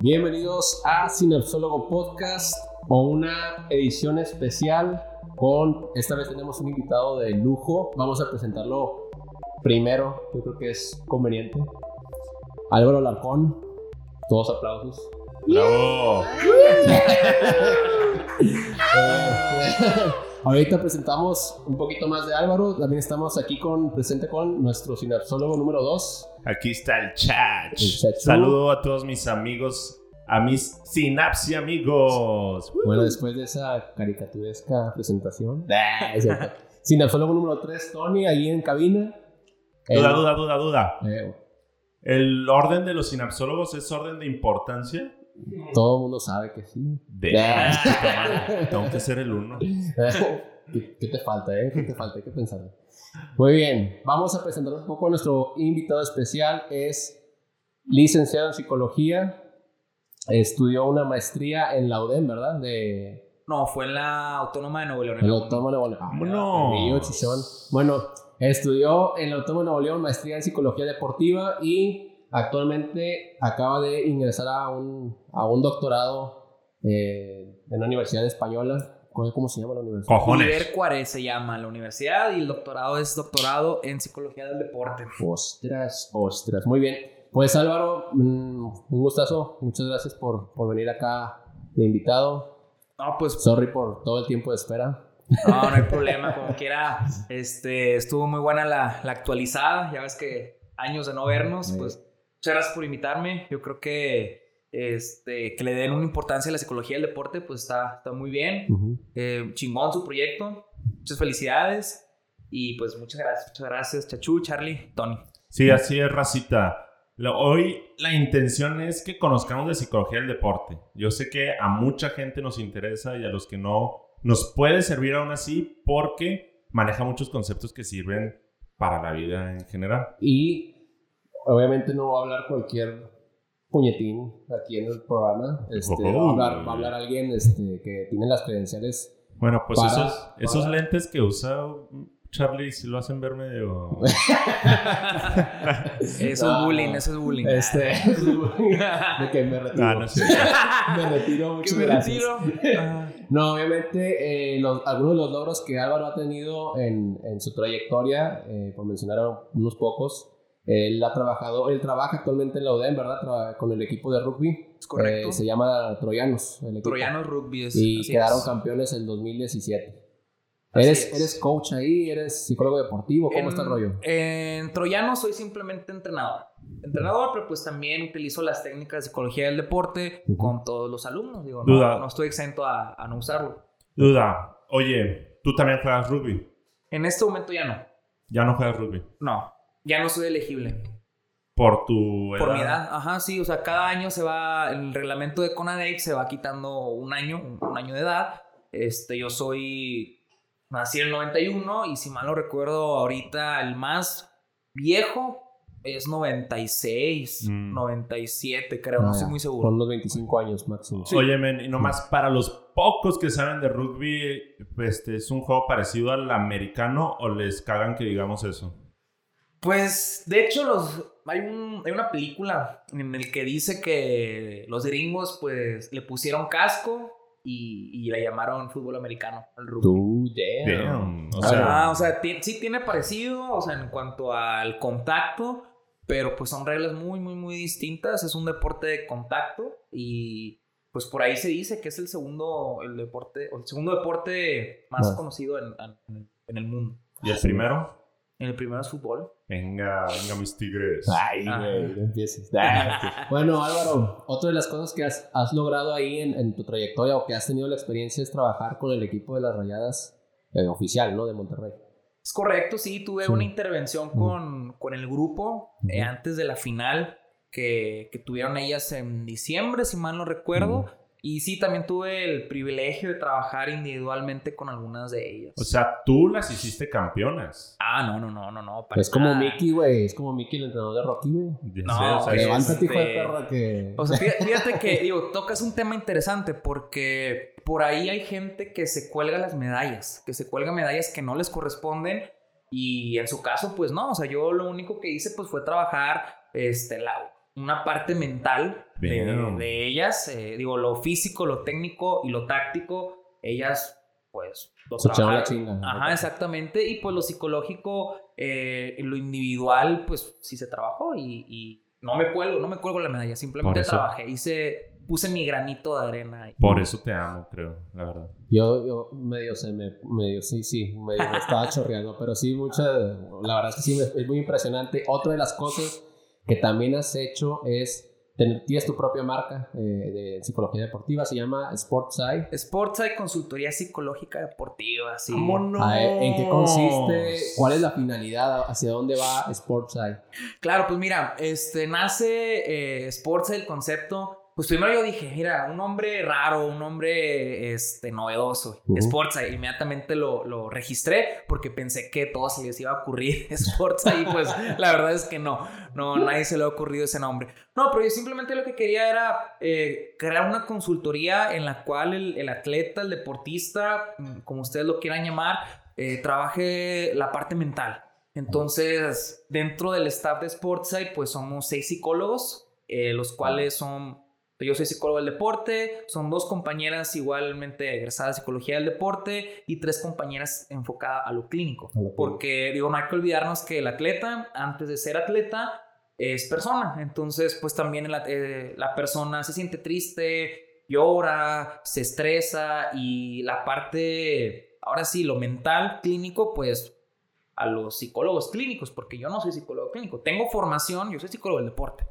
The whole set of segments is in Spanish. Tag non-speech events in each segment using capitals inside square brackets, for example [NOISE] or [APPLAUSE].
Bienvenidos a Cinepsólogo Podcast o una edición especial con, esta vez tenemos un invitado de lujo, vamos a presentarlo primero, yo creo que es conveniente. Álvaro Larcón, todos aplausos. ¡Bravo! [LAUGHS] Ahorita presentamos un poquito más de Álvaro, también estamos aquí con, presente con nuestro cinepsólogo número 2, Aquí está el chat. El. Saludo a todos mis amigos, a mis sinapsi amigos. Bueno, después de esa caricaturesca presentación. [LAUGHS] Cinepsólogo número 3, Tony, ahí en cabina. Duda, Eh, duda, duda, duda. eh, ¿El orden de los sinapsólogos es orden de importancia? Todo el mundo sabe que sí. De... Ah. Tengo que ser el uno. [LAUGHS] ¿Qué, qué te falta, eh? ¿Qué te falta? Hay que pensarlo. Muy bien, vamos a presentar un poco a nuestro invitado especial. Es licenciado en psicología. Estudió una maestría en la UDEM, ¿verdad? De No, fue en la Autónoma de Nuevo León. en el la Autónomo de Nuevo León. Ah, ¡Vámonos! Chichón. Bueno, estudió en el Autónomo de Nuevo León maestría en psicología deportiva y actualmente acaba de ingresar a un, a un doctorado eh, en una universidad española. ¿Cómo cómo se llama la universidad? Cojones. Cuárez se llama la universidad y el doctorado es doctorado en psicología del deporte. Ostras, ostras. Muy bien. Pues Álvaro, mm, un gustazo. Muchas gracias por, por venir acá de invitado. No, pues Sorry por todo el tiempo de espera. no, no hay problema, como quiera. Este, estuvo muy buena la, la actualizada. Ya ves que años de no vernos, Sí. pues muchas gracias por invitarme. Yo creo que este, que le den una importancia a la psicología del deporte, pues está, está muy bien. Ujú. Eh, chingón su proyecto. Muchas felicidades. Y pues muchas gracias. Muchas gracias, Chachu, Charlie, Tony. Sí, así es, racita. Lo- Hoy la intención es que conozcamos de psicología del deporte. Yo sé que a mucha gente nos interesa y a los que no nos puede servir aún así porque maneja muchos conceptos que sirven para la vida en general. Y obviamente no va a hablar cualquier puñetín aquí en el programa. Este, Ojo. va, a hablar, va a hablar alguien este, que tiene las credenciales. Bueno, pues Para- esos, esos para- lentes que usa Charlie sí lo hacen ver medio... [LAUGHS] Eso No, es bullying, no. eso es bullying. Este, [LAUGHS] de que me retiro. Ah, no sé. me retiro, [LAUGHS] muchas me gracias. retiro. No, obviamente, eh, los- algunos de los logros que Álvaro ha tenido en, en su trayectoria, eh, por mencionar unos pocos, él ha trabajado, él trabaja actualmente en la UDEM, ¿verdad? Traba- con el equipo de rugby. Es correcto. Eh, se llama Troyanos. El equipo. Troyanos Rugby es. Y quedaron es. campeones en 2017. Así ¿Eres, es. ¿Eres coach ahí? ¿Eres psicólogo deportivo? ¿Cómo En- está el rollo? En Troyanos soy simplemente entrenador. Entrenador, pero pues también utilizo las técnicas de psicología del deporte con todos los alumnos. Digo, Duda. no, no estoy exento a, a no usarlo. Duda. Oye, tú también juegas rugby. En este momento ya no. Ya no juegas rugby. No, ya no soy elegible. Por tu edad. Por mi edad, ajá, sí, o sea, cada año se va, el reglamento de CONADEIC se va quitando un año, un, año de edad. Este, yo soy, nací en el 91 y si mal no recuerdo, ahorita el más viejo es 96, Mm. 97, creo, no Ah, estoy muy seguro. Con los 25 años máximo. Oye, men, y nomás para los pocos que saben de rugby, este, ¿es un juego parecido al americano o les cagan que digamos eso? Pues, de hecho, los, hay, un, hay una película en el que dice que los gringos, pues, le pusieron casco y, y le llamaron fútbol americano al rugby. Tú, damn. Damn, o Ah, sea, Ah, o sea, ti- sí tiene parecido, o sea, en cuanto al contacto, pero pues son reglas muy, muy, muy distintas. Es un deporte de contacto y pues por ahí se dice que es el segundo, el deporte, o el segundo deporte más Más. conocido en, en- en el mundo. ¿y el primero? En el primero es fútbol. Venga, venga mis tigres. Ay, güey, no empieces. Ah, [LAUGHS] bueno, Álvaro, otra de las cosas que has, has logrado ahí en, en tu trayectoria o que has tenido la experiencia es trabajar con el equipo de las rayadas eh, oficial, ¿no? De Monterrey. Es correcto, sí, tuve Sí. una intervención con, con el grupo eh, antes de la final que, que tuvieron ellas en diciembre, si mal no recuerdo. Y sí, también tuve el privilegio de trabajar individualmente con algunas de ellas. O sea, tú las hiciste campeonas. ah, no, no, no, no, no. para Es como. Mickey, güey. Es como Mickey, el entrenador de Rocky, güey. No, sé, o sea, Levántate, hijo de este- perra, que... O sea, fíjate, fíjate que, digo, tocas un tema interesante porque por ahí hay gente que se cuelga las medallas, que se cuelga medallas que no les corresponden y en su caso, pues no, o sea, yo lo único que hice pues fue trabajar, este, la, una parte mental de, de ellas. eh, digo, lo físico, lo técnico y lo táctico, ellas pues lo Se echaron la trabajaron. chinga. Ajá, exactamente. Y pues lo psicológico, eh, lo individual, pues sí se trabajó y, y no me cuelgo, no me cuelgo la medalla, simplemente eso- trabajé, hice, puse mi granito de arena. Por eso te amo, creo, la verdad. Yo, yo medio se me, medio sí, sí, medio me estaba [LAUGHS] chorreando, pero sí, mucha, la verdad es que sí, es muy impresionante. Otra de las cosas que también has hecho es, tener, tienes tu propia marca eh, de psicología deportiva, se llama Sportseye. Sportside, consultoría psicológica deportiva, sí. Ah, ¿En qué consiste? ¿Cuál es la finalidad? ¿Hacia dónde va Sportseye? Claro, pues mira, este, nace eh, Sportside, el concepto. Pues primero yo dije, mira, un nombre raro, un nombre este, novedoso, Ujú. Sportside. Inmediatamente lo, lo registré porque pensé que a todos se les iba a ocurrir [LAUGHS] Sportside y pues la verdad es que no, no, nadie se le ha ocurrido ese nombre. No, pero yo simplemente lo que quería era eh, crear una consultoría en la cual el, el atleta, el deportista, mm, como ustedes lo quieran llamar, eh, trabaje la parte mental. Entonces, dentro del staff de Sportside, pues somos seis psicólogos, eh, los cuales son, yo soy psicólogo del deporte, son dos compañeras igualmente egresadas de psicología del deporte y tres compañeras enfocadas a lo clínico. Clínico. Porque, digo, no hay que olvidarnos que el atleta, antes de ser atleta, es persona. Entonces, pues también la, eh, la persona se siente triste, llora, se estresa y la parte, ahora sí, lo mental, clínico, pues a los psicólogos clínicos, porque yo no soy psicólogo clínico. Tengo formación, yo soy psicólogo del deporte.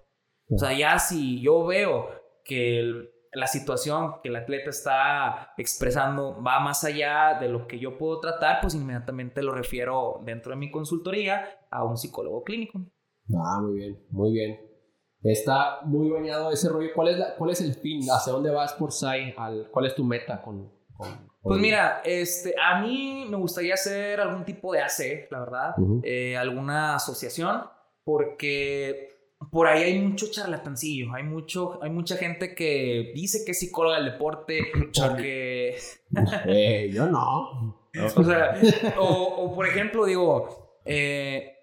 O sea, ya si yo veo que el- la situación que el atleta está expresando va más allá de lo que yo puedo tratar, pues inmediatamente lo refiero dentro de mi consultoría a un psicólogo clínico. Ah, muy bien, muy bien. Está muy bañado ese rollo. ¿Cuál es, la- cuál es el fin? ¿Hacia dónde vas por SAI? Al- ¿Cuál es tu meta con...? con- Pues con- mira, este, a mí me gustaría hacer algún tipo de AC, la verdad, Ujú. eh, alguna asociación, porque por ahí hay mucho charlatancillo, hay, mucho, hay mucha gente que dice que es psicóloga del deporte, o que, Eh, yo no. [LAUGHS] o sea, o, o, por ejemplo, digo, eh,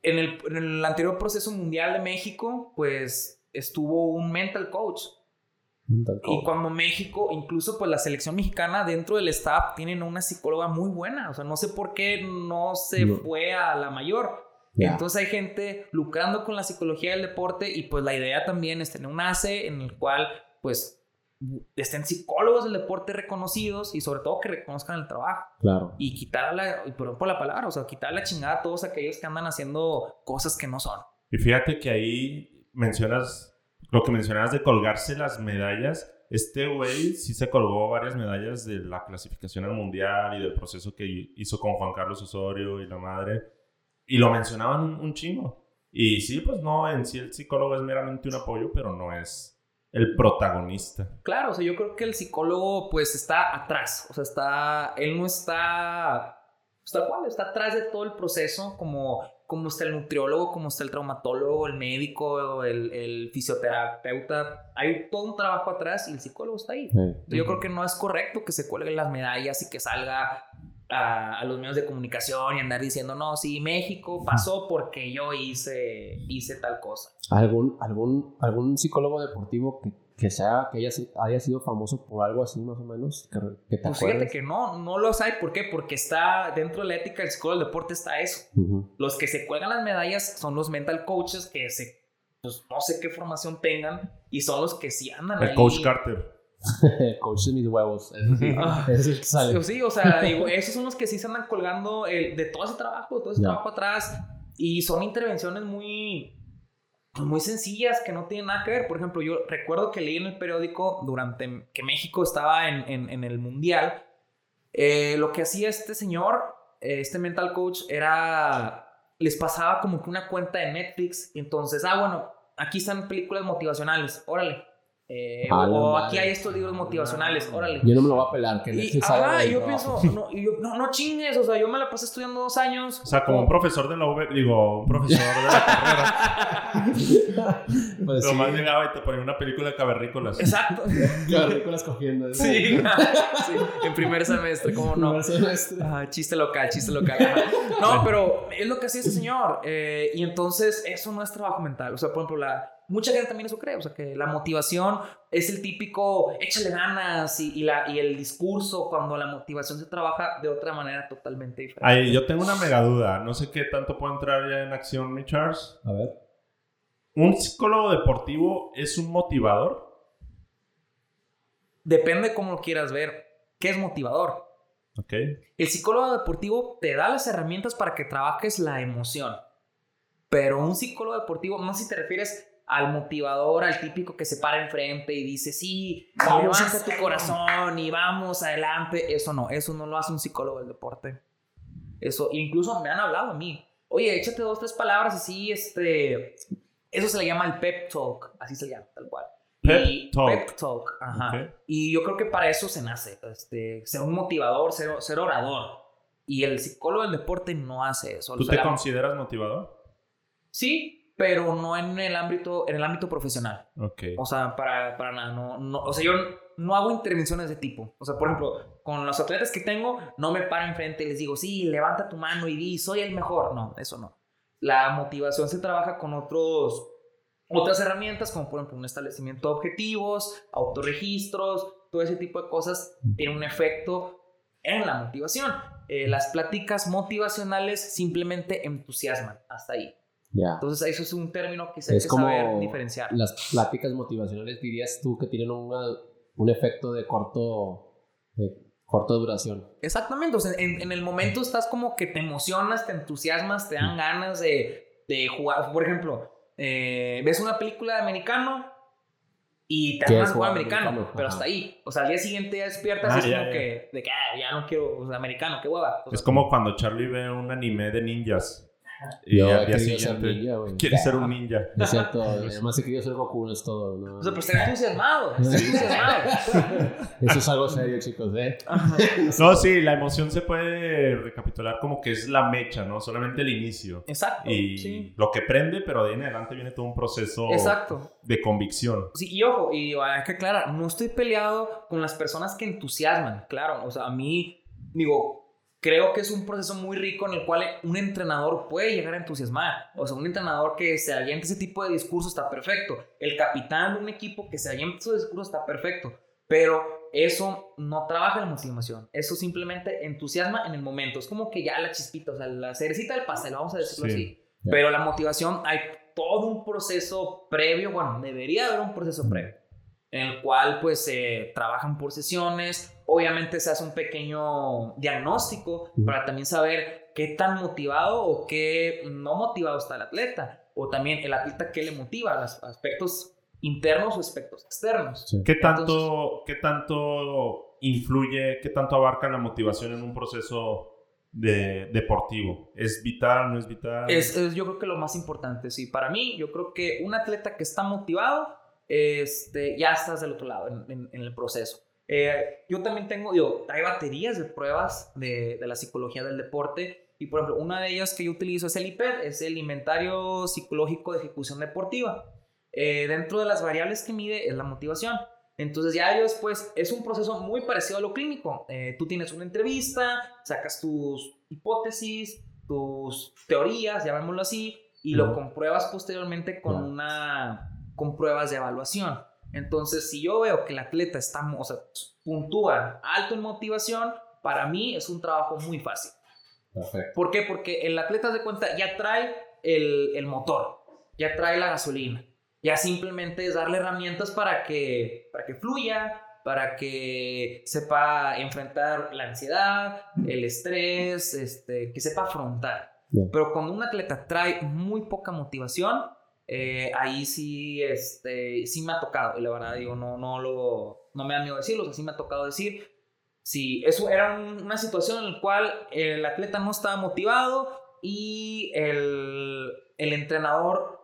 en, el, en el anterior proceso mundial de México, pues estuvo un mental coach. Y cuando México, incluso pues la selección mexicana dentro del staff tienen una psicóloga muy buena. O sea, no sé por qué no se No. fue a la mayor. Entonces hay gente lucrando con la psicología del deporte y pues la idea también es tener un ACE en el cual pues estén psicólogos del deporte reconocidos y sobre todo que reconozcan el trabajo Claro. y quitar la, y perdón por la palabra, o sea, quitar la chingada a todos aquellos que andan haciendo cosas que no son. Y fíjate que ahí mencionas lo que mencionabas de colgarse las medallas. Este güey sí se colgó varias medallas de la clasificación al mundial y del proceso que hizo con Juan Carlos Osorio y la madre. Y lo mencionaban un, un chingo. Y sí, pues no, en sí el psicólogo es meramente un apoyo, pero no es el protagonista. Claro, o sea, yo creo que el psicólogo pues está atrás, o sea, está, él no está, pues, tal cual, está atrás de todo el proceso, como, como está el nutriólogo, como está el traumatólogo, el médico, el, el fisioterapeuta, hay todo un trabajo atrás y el psicólogo está ahí. Yo creo que no es correcto que se cuelguen las medallas y que salga a, a los medios de comunicación y andar diciendo, no, sí, México pasó porque yo hice, hice tal cosa. ¿Algún, algún, algún psicólogo deportivo que, que, sea, que haya, haya sido famoso por algo así más o menos? Que, que te Pues fíjate que no, no los hay. ¿Por qué? Porque está dentro de la ética del psicólogo del deporte está eso. Ujú. Los que se cuelgan las medallas son los mental coaches que se, pues no sé qué formación tengan y son los que sí andan El ahí. coach Carter. [LAUGHS] Coach de mis huevos. Ese sí. [LAUGHS] Ah. Ese es que sale. Sí, Sí, o sea, digo, esos son los que sí se andan colgando el- de todo ese trabajo, de todo ese Ya. trabajo atrás. Y son intervenciones muy, pues, muy sencillas que no tienen nada que ver. Por ejemplo, yo recuerdo que leí en el periódico durante que México estaba en, en- en el Mundial, eh, lo que hacía este señor, eh, este mental coach, era, les pasaba como que una cuenta de Netflix. Y entonces, ah, bueno, aquí están películas motivacionales, órale. Eh, o madre. aquí hay estos libros motivacionales, órale. Yo no me lo voy a pelar, que Y, ajá, yo trabajo. pienso, no, y yo, no, no chingues, o sea, yo me la pasé estudiando dos años. O sea, como un profesor de la UV, digo, un profesor de la [LAUGHS] carrera. Pues sí, Nomás llegaba y te ponía una película de cavernícolas. Exacto. cavernícolas cogiendo. ¿eh? Sí, [LAUGHS] sí, en primer semestre, ¿cómo no? Primer semestre. Ajá, chiste local, chiste local. ajá. No, pero es lo que hacía ese señor. eh, y entonces, eso no es trabajo mental. O sea, por ejemplo, la, mucha gente también eso cree. O sea, que la motivación es el típico échale ganas y, y la, y el discurso cuando la motivación se trabaja de otra manera totalmente diferente. Ahí, yo tengo una mega duda. No sé qué tanto puedo entrar ya en acción, mi Charles. A ver. ¿Un psicólogo deportivo es un motivador? Depende cómo lo quieras ver. ¿Qué es motivador? Ok. El psicólogo deportivo te da las herramientas para que trabajes la emoción. Pero un psicólogo deportivo, no sé si te refieres al motivador, al típico que se para enfrente y dice, sí, Vamos a tu hacerlo". corazón y vamos adelante. Eso no, eso no lo hace un psicólogo del deporte. Eso, incluso me han hablado a mí. Oye, échate dos, tres palabras así, este... Eso se le llama el pep talk, así se llama, tal cual. Pep Y- talk. Pep talk, ajá. Y yo creo que para eso se nace, este, ser un motivador, ser, ser orador. Y el psicólogo del deporte no hace eso. ¿Tú O sea, te la- consideras motivador? Sí, pero no en el ámbito, en el ámbito profesional. Ok. O sea, para, para nada. No, no, o sea, yo no hago intervenciones de tipo. O sea, por ejemplo, con los atletas que tengo, no me paro enfrente y les digo, sí, levanta tu mano y di, soy el mejor. No, eso no. La motivación se trabaja con otros, otras herramientas, como por ejemplo un establecimiento de objetivos, autorregistros, todo ese tipo de cosas tiene un efecto en la motivación. Eh, las pláticas motivacionales simplemente entusiasman, hasta ahí. Ya. Entonces, eso es un término que se hay Es que como saber diferenciar. las pláticas motivacionales, dirías tú, que tienen una- un efecto de corto, de corta duración. Exactamente, o sea, en, en el momento estás como que te emocionas, te entusiasmas, te dan ganas de, de jugar. Por ejemplo, eh, ves una película de americano y te dan ¿Qué ganas es de jugar americano, americano? pero Ajá. hasta ahí. O sea, al día siguiente ya despiertas Ah, y es ya, como ya. que, de que ah, ya no quiero o sea, americano, qué hueva. O sea, Es como cuando Charlie ve un anime de ninjas. Y Yo al día querido ser siguiente ninja, güey. quiere ser un ninja. Es cierto, además he querido ser Goku, no es todo. ¿no? o sea, pues está entusiasmado, está entusiasmado. [LAUGHS] Eso es algo serio, chicos, ¿eh? [LAUGHS] No, sí, la emoción se puede recapitular como que es la mecha, ¿no? Solamente el inicio. Exacto, Y sí. lo que prende, pero de ahí en adelante viene todo un proceso Exacto. de convicción. Sí, y ojo, y hay que aclarar, no estoy peleado con las personas que entusiasman, claro, o sea, a mí, digo, creo que es un proceso muy rico en el cual un entrenador puede llegar a entusiasmar, o sea, un entrenador que se aviente ese tipo de discurso está perfecto, el capitán de un equipo que se aviente ese discurso está perfecto, pero eso no trabaja la motivación, eso simplemente entusiasma en el momento, es como que ya la chispita, o sea, la cerecita del pastel, vamos a decirlo Sí. así. Ya. Pero la motivación, hay todo un proceso previo, bueno, debería haber un proceso previo, en el cual pues se trabajan por sesiones, obviamente se hace un pequeño diagnóstico para también saber qué tan motivado o qué no motivado está el atleta, o también el atleta qué le motiva, los aspectos internos o aspectos externos. Sí. ¿Qué tanto, ¿Qué tanto influye, qué tanto abarca la motivación en un proceso de, deportivo? ¿Es vital, no es vital? Es, es yo creo que lo más importante, sí. Para mí, yo creo que un atleta que está motivado, este, ya estás del otro lado en, en- en el proceso. Eh, yo también tengo, digo, hay baterías de pruebas de, de la psicología del deporte. Y por ejemplo, una de ellas que yo utilizo es el IPED, es el Inventario Psicológico de Ejecución Deportiva. Eh, dentro de las variables que mide es la motivación. Entonces ya yo después, es un proceso muy parecido a lo clínico. Eh, tú tienes una entrevista, sacas tus hipótesis, tus teorías, llamémoslo así, y lo compruebas posteriormente con una con pruebas de evaluación. Entonces, si yo veo que el atleta está, o sea, puntúa alto en motivación, para mí es un trabajo muy fácil. Perfecto. ¿Por qué? Porque el atleta de cuenta ya trae el, el motor, ya trae la gasolina. Ya simplemente es darle herramientas para que, para que fluya, para que sepa enfrentar la ansiedad, el estrés, este, que sepa afrontar. Bien. Pero cuando un atleta trae muy poca motivación, eh, ahí sí, este, sí me ha tocado. Y la verdad, digo, no, no, lo, no me da miedo decirlo, o sea, sí me ha tocado decir. Sí, eso era un- una situación en la cual el atleta no estaba motivado y el, el entrenador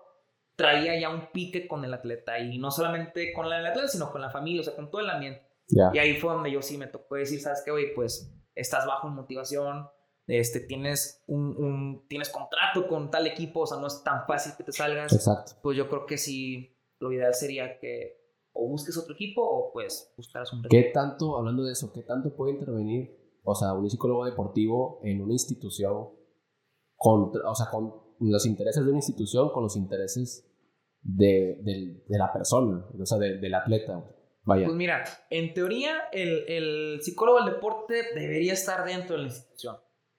traía ya un pique con el atleta y no solamente con el atleta, sino con la familia, o sea, con todo el ambiente. Ya. Y ahí fue donde yo sí me tocó decir, ¿sabes qué, güey? Pues estás bajo en motivación, este, tienes un, un- tienes contrato con tal equipo, o sea, no es tan fácil que te salgas. Exacto. Pues yo creo que sí, lo ideal sería que o busques otro equipo o pues buscaras un ¿Qué tanto, hablando de eso, qué tanto puede intervenir, o sea, un psicólogo deportivo en una institución, contra, o sea, con los intereses de una institución con los intereses de, del- de la persona, o sea, de- del atleta? Vaya. Pues mira, en teoría el, el psicólogo del deporte debería estar dentro de la institución,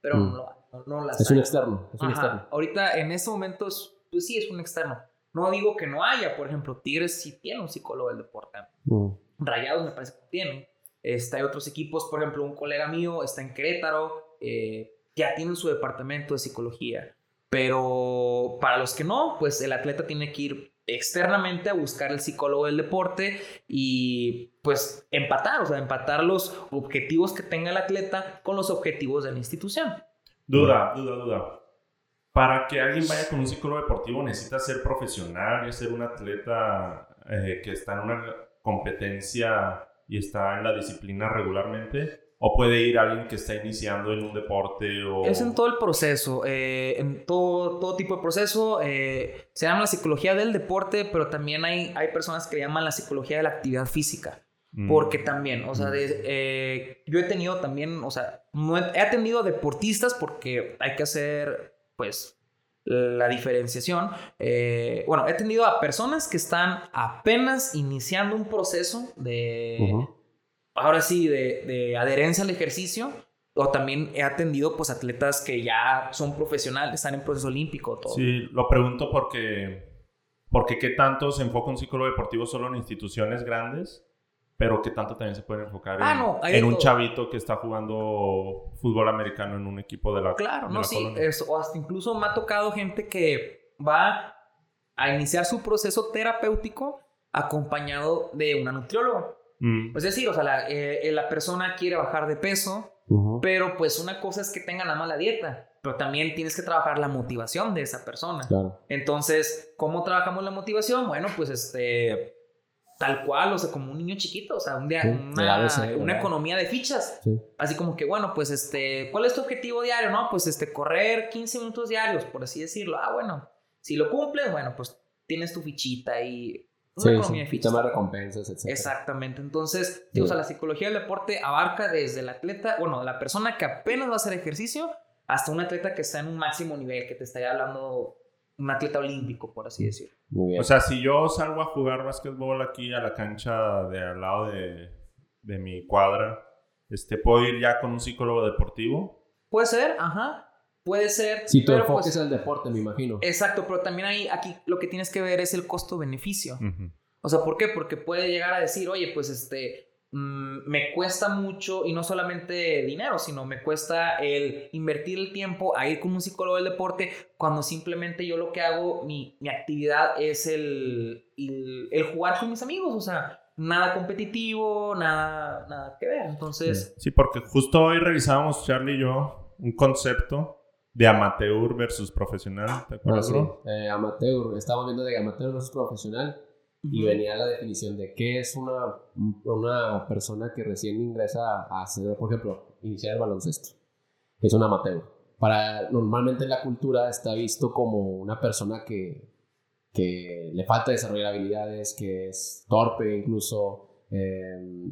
pero Mm. no, lo- no, no la es hay. un externo, es un Ajá. externo. Ahorita en este momento, es- pues sí, es un externo. No digo que no haya, por ejemplo, Tigres sí tiene un psicólogo del deporte. Mm. Rayados me parece que tiene. Este, hay otros equipos, por ejemplo, un colega mío está en Querétaro, eh, ya tienen su departamento de psicología. Pero para los que no, pues el atleta tiene que ir externamente a buscar el psicólogo del deporte y pues empatar, o sea, empatar los objetivos que tenga el atleta con los objetivos de la institución. Duda, duda, duda. Para que alguien vaya con un psicólogo deportivo necesita ser profesional y ser un atleta eh, que está en una competencia y está en la disciplina regularmente. O puede ir alguien que está iniciando en un deporte o... Es en todo el proceso, eh, en todo, todo tipo de proceso. eh, se llama la psicología del deporte, pero también hay, hay personas que le llaman la psicología de la actividad física. Mm. Porque también, o sea, de- eh, yo he tenido también, o sea, no he, he atendido deportistas porque hay que hacer, pues, la diferenciación. Eh, bueno, he atendido a personas que están apenas iniciando un proceso de, ahora sí, de, de adherencia al ejercicio. O también he atendido, pues, atletas que ya son profesionales, están en proceso olímpico, todo. Sí, lo pregunto porque... Porque qué tanto se enfoca un psicólogo deportivo solo en instituciones grandes, pero qué tanto también se puede enfocar Ah, en, no, un chavito que está jugando fútbol americano en un equipo de la Claro, de no, la sí, eso, o hasta incluso me ha tocado gente que va a iniciar su proceso terapéutico acompañado de una nutrióloga. Mm. Es decir, o sea, la, eh, la persona quiere bajar de peso, pero pues una cosa es que tenga la mala dieta, pero también tienes que trabajar la motivación de esa persona. Claro. Entonces, ¿cómo trabajamos la motivación? Bueno, pues este, tal cual, o sea, como un niño chiquito, o sea, un día, Sí, una, economía de fichas. Sí. Así como que, bueno, pues este, ¿cuál es tu objetivo diario? No, pues este, correr 15 minutos diarios, por así decirlo. Ah, bueno, si lo cumples, bueno, pues tienes tu fichita y una Sí, economía de fichas. Tema recompensas, etc. Exactamente. Entonces, Sí. o sea, la psicología del deporte abarca desde el atleta, bueno, la persona que apenas va a hacer ejercicio, hasta un atleta que está en un máximo nivel, que te estaría hablando un atleta olímpico, por así decirlo. Muy bien. O sea, si yo salgo a jugar básquetbol aquí a la cancha de al lado de, de mi cuadra, este, ¿puedo ir ya con un psicólogo deportivo? Puede ser, ajá. Puede ser. si tu pero, enfoque pues, es el deporte, me imagino. Exacto, pero también ahí, aquí lo que tienes que ver es el costo-beneficio. O sea, ¿por qué? Porque puede llegar a decir, oye, pues este, me cuesta mucho, y no solamente dinero, sino me cuesta el invertir el tiempo a ir con un psicólogo del deporte, cuando simplemente yo lo que hago, mi, mi actividad es el, el, el jugar con mis amigos, o sea, nada competitivo, nada, nada que ver. Entonces, Sí, porque justo hoy revisábamos, Charlie y yo, un concepto de amateur versus profesional. ¿Te Ah, acuerdas, sí. bro? Eh, amateur, estamos viendo de amateur versus profesional y venía la definición de qué es una, una persona que recién ingresa a hacer, por ejemplo, iniciar el baloncesto. Es un amateur. Para, normalmente en la cultura está visto como una persona que, que le falta desarrollar habilidades, que es torpe incluso, eh,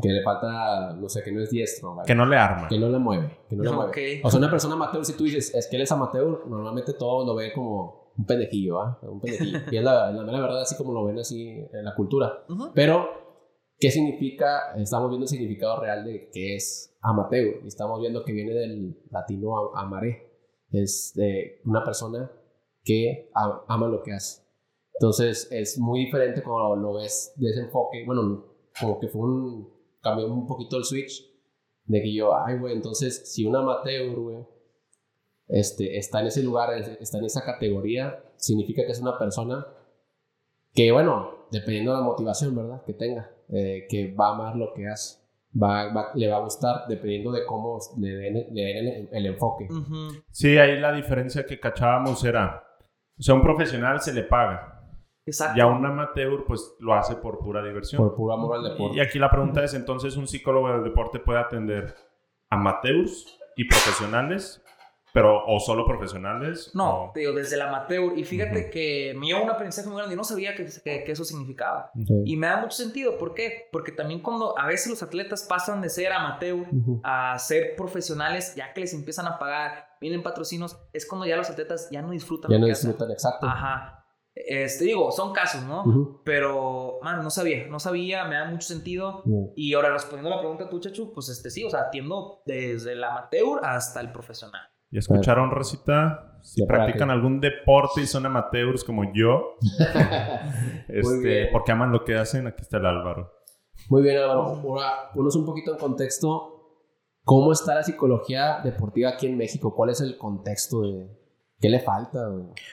que le falta, no sé, que no es diestro. Que no le arma. que no la mueve, que no la mueve. ok. O sea, una persona amateur, si tú dices, es que él es amateur, normalmente todos lo ven como un pendejillo, ¿ah? Un pendejillo. [LAUGHS] Y es la, la mera verdad, así como lo ven así en la cultura. Ujú. Pero, ¿qué significa? Estamos viendo el significado real de qué es amateur. Y estamos viendo que viene del latino amaré. Es eh, una persona que ama lo que hace. Entonces, es muy diferente cuando lo ves de ese enfoque. Bueno, como que fue un... cambió un poquito el switch de que yo, ay, güey, entonces, si un amateur, güey, este, está en ese lugar, es- está en esa categoría, significa que es una persona que, bueno, dependiendo de la motivación, ¿verdad? Que tenga, eh, que va a amar lo que hace, va, va- le va a gustar, dependiendo de cómo le den, le den el, el enfoque. Ujú. Sí, ahí la diferencia que cachábamos era O sea, un profesional se le paga. Exacto. Y a un amateur, pues lo hace por pura diversión. Por puro amor al deporte. Y aquí la pregunta es, entonces, ¿un psicólogo del deporte puede atender amateurs y profesionales? Pero, ¿o solo profesionales? No, o- te digo, desde el amateur. Y fíjate que me dio un aprendizaje muy grande y no sabía que, que- que eso significaba. Sí. Y me da mucho sentido. ¿Por qué? Porque también cuando a veces los atletas pasan de ser amateur Ujú. a ser profesionales, ya que les empiezan a pagar, vienen patrocinos, es cuando ya los atletas ya no disfrutan. Ya no hacen. disfrutan, exacto. Ajá. Este, digo, son casos, ¿no? Pero, man, no sabía, no sabía, me da mucho sentido. Y ahora respondiendo a la pregunta tú, Chachu, pues este sí, o sea, atiendo desde el amateur hasta el profesional. ¿Ya escucharon, Rosita? Si practican algún deporte y son amateurs como yo, [LAUGHS] este, porque aman lo que hacen, aquí está el Álvaro. Muy bien, Álvaro. Ahora, ponos un poquito en contexto. ¿Cómo está la psicología deportiva aquí en México? ¿Cuál es el contexto de qué le falta?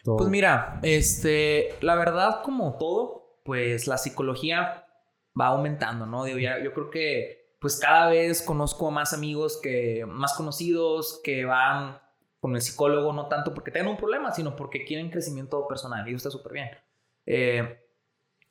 todo? Pues mira, este, la verdad, como todo, pues la psicología va aumentando, ¿no? Digo, ya- yo creo que, pues cada vez conozco a más amigos que, más conocidos, que van con el psicólogo, no tanto porque tengan un problema, sino porque quieren crecimiento personal, y eso está súper bien. Eh,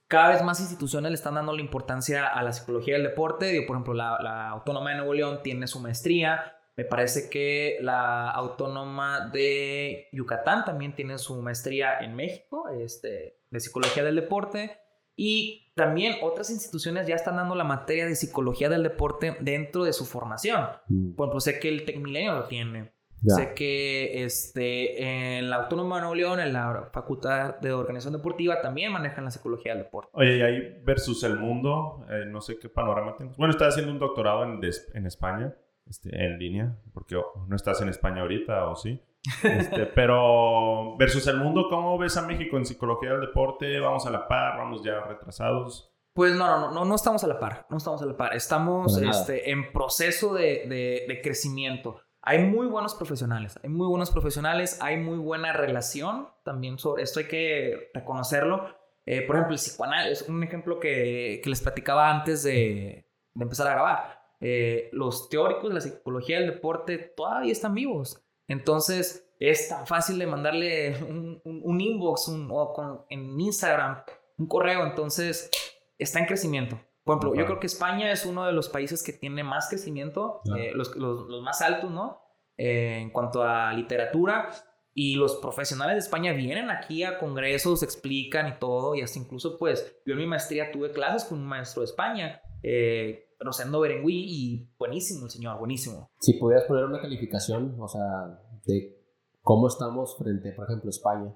cada vez más instituciones le están dando la importancia a la psicología del deporte. Digo, por ejemplo, la, la Autónoma de Nuevo León tiene su maestría. Me parece que la Autónoma de Yucatán también tiene su maestría en México, este, de psicología del deporte. Y también otras instituciones ya están dando la materia de psicología del deporte dentro de su formación. Mm, Por ejemplo, sé que el Tecmilenio lo tiene. Ya. Sé que este, en la Autónoma de Nuevo León, en la Facultad de Organización Deportiva, también manejan la psicología del deporte. Oye, y ahí versus el mundo, eh, no sé qué panorama tienes. Bueno, estás haciendo un doctorado en, en España, este, en línea, porque no estás en España ahorita, ¿o sí? Este, [LAUGHS] pero versus el mundo, ¿cómo ves a México en psicología del deporte? ¿Vamos a la par? ¿Vamos ya retrasados? Pues no, no, no, no, estamos a la par, no estamos a la par. Estamos este, en proceso de, de- de crecimiento. Hay muy buenos profesionales, hay muy buenos profesionales, hay muy buena relación también sobre esto, hay que reconocerlo. Eh, por ejemplo, el psicoanálisis es un ejemplo que, que les platicaba antes de, de empezar a grabar. Eh, los teóricos de la psicología del deporte todavía están vivos. Entonces, es tan fácil de mandarle un, un- un inbox un- o con- en Instagram, un correo. Entonces, está en crecimiento. Por ejemplo, yo Ajá. creo que España es uno de los países que tiene más crecimiento, Claro. eh, los, los- los más altos, ¿no? Eh, en cuanto a literatura. Y los profesionales de España vienen aquí a congresos, explican y todo. Y hasta incluso, pues, yo en mi maestría tuve clases con un maestro de España, eh, Rosendo Berengui, y buenísimo el señor, buenísimo. Si pudieras poner una calificación, o sea, de cómo estamos frente, por ejemplo, España,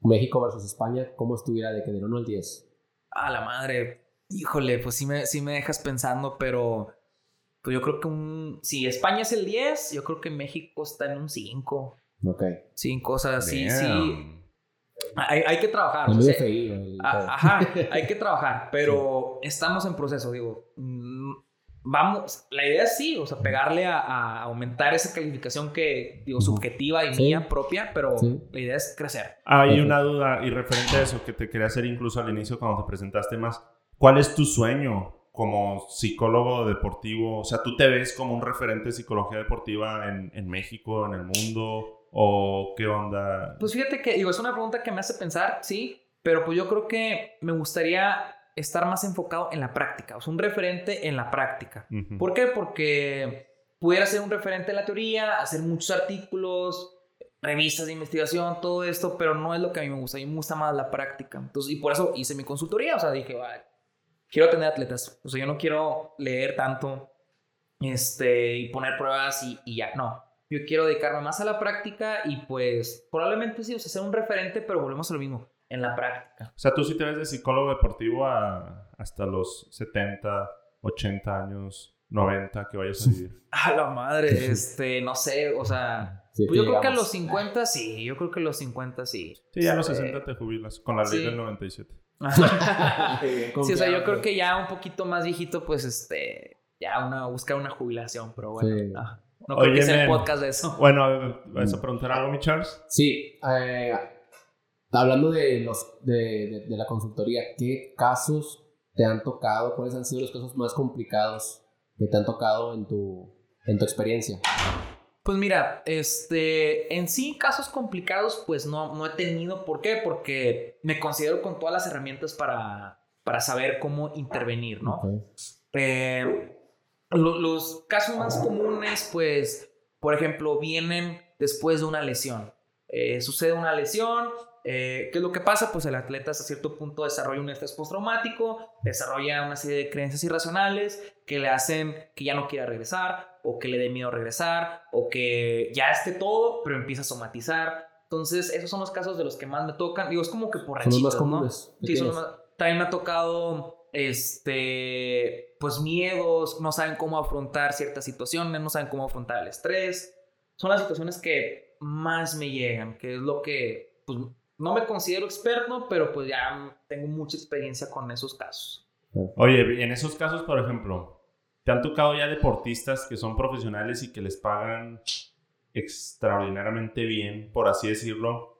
México versus España, ¿cómo estuviera de que del 1 al 10? A la madre, híjole, pues sí me, sí me dejas pensando, pero pues yo creo que un... Si España es el 10, yo creo que México está en un 5. Ok. 5, o sea, sí, sí. Hay, hay que trabajar. Es o sea, el ajá, [LAUGHS] hay que trabajar, pero estamos en proceso, digo. mm, Vamos, la idea es sí, o sea, pegarle a, a aumentar esa calificación que, digo, subjetiva y Sí. mía propia, pero Sí. la idea es crecer. Hay una duda y referente a eso que te quería hacer incluso al inicio cuando te presentaste más. ¿Cuál es tu sueño como psicólogo deportivo? O sea, ¿tú te ves como un referente de psicología deportiva en, en México, en el mundo? ¿O qué onda? Pues fíjate que, digo, es una pregunta que me hace pensar, sí, pero pues yo creo que me gustaría estar más enfocado en la práctica, o sea, un referente en la práctica. ¿Por qué? Porque pudiera ser un referente en la teoría, hacer muchos artículos, revistas de investigación, todo esto, pero no es lo que a mí me gusta. A mí me gusta más la práctica. Entonces, y por eso hice mi consultoría. O sea, dije, "Vale, quiero tener atletas. O sea, yo no quiero leer tanto este, y poner pruebas y, y ya. No. Yo quiero dedicarme más a la práctica y pues probablemente sí, o sea, ser un referente, pero volvemos a lo mismo, en la práctica. O sea, tú sí te ves de psicólogo deportivo a- hasta los 70, 80 años, 90 que vayas a vivir. [LAUGHS] A la madre, este, no sé, o sea, Sí, pues yo creo que a los 50 sí, yo creo que a los 50 sí. Sí, ya a los Eh, 60 te jubilas con la ley sí. del 97. [LAUGHS] Sí, o sea, yo creo que ya un poquito más viejito, pues este, ya una buscar una jubilación, pero bueno, Sí. ah, no creo Oye, que sea el podcast de eso. Bueno, ¿vas a preguntar algo, mi Charles? Sí, eh, hablando de, los, de, de- de la consultoría, ¿qué casos te han tocado? ¿Cuáles han sido los casos más complicados que te han tocado en tu, en tu experiencia? Pues mira, este, en sí casos complicados pues no, no he tenido. ¿Por qué? Porque me considero con todas las herramientas para, para saber cómo intervenir, ¿no? Eh, los casos más comunes pues, por ejemplo, vienen después de una lesión. Eh, sucede una lesión, eh, ¿Qué es lo que pasa? Pues el atleta hasta cierto punto desarrolla un estrés postraumático, desarrolla una serie de creencias irracionales que le hacen que ya no quiera regresar, o que le dé miedo regresar, o que ya esté todo, pero empieza a somatizar. Entonces, esos son los casos de los que más me tocan. Digo, es como que por ranchitos, ¿no? Sí, son más... También me ha tocado, este, pues miedos, no saben cómo afrontar ciertas situaciones, no saben cómo afrontar el estrés. Son las situaciones que más me llegan, que es lo que, pues, no me considero experto, pero pues ya tengo mucha experiencia con esos casos. Oye, en esos casos, por ejemplo, ¿te han tocado ya deportistas que son profesionales y que les pagan extraordinariamente bien, por así decirlo,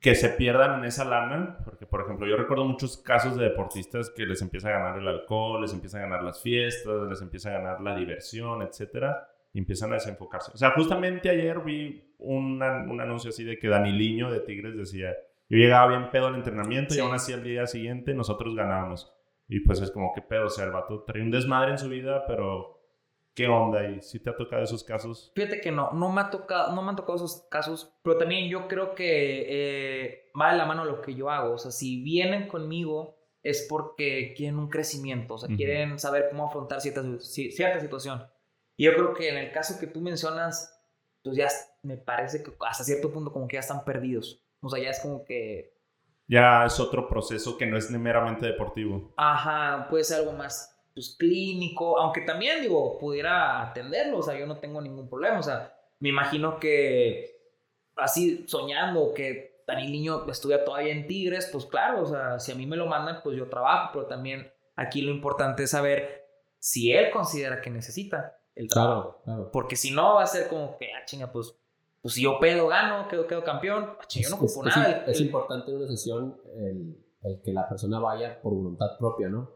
que se pierdan en esa lana? Porque, por ejemplo, yo recuerdo muchos casos de deportistas que les empieza a ganar el alcohol, les empieza a ganar las fiestas, les empieza a ganar la diversión, etcétera, y empiezan a desenfocarse. O sea, justamente ayer vi un anuncio así de que Daniliño de Tigres decía, yo llegaba bien pedo al entrenamiento y aún así al día siguiente nosotros ganábamos. Y pues es como que pedo, o sea, el vato trae un desmadre en su vida, pero ¿qué onda? ¿Y si te ha tocado esos casos? Fíjate que no, no me, ha tocado, no me han tocado esos casos, pero también yo creo que eh, va de la mano lo que yo hago. O sea, si vienen conmigo es porque quieren un crecimiento, o sea, quieren saber cómo afrontar cierta, cierta situación. Y yo creo que en el caso que tú mencionas, pues ya me parece que hasta cierto punto como que ya están perdidos. O sea, ya es como que... Ya es otro proceso que no es meramente deportivo. Ajá, puede ser algo más pues, clínico, aunque también, digo, pudiera atenderlo, o sea, yo no tengo ningún problema, o sea, me imagino que así soñando que Dani Niño estudia todavía en Tigres, pues claro, o sea, si a mí me lo mandan, pues yo trabajo, pero también aquí lo importante es saber si él considera que necesita el trabajo. Claro, Porque si no, va a ser como que, ah, chinga, pues, pues si yo pedo, gano, quedo, quedo campeón. Ah, yo no ocupo nada. Es, importante en una sesión el, que la persona vaya por voluntad propia, ¿no?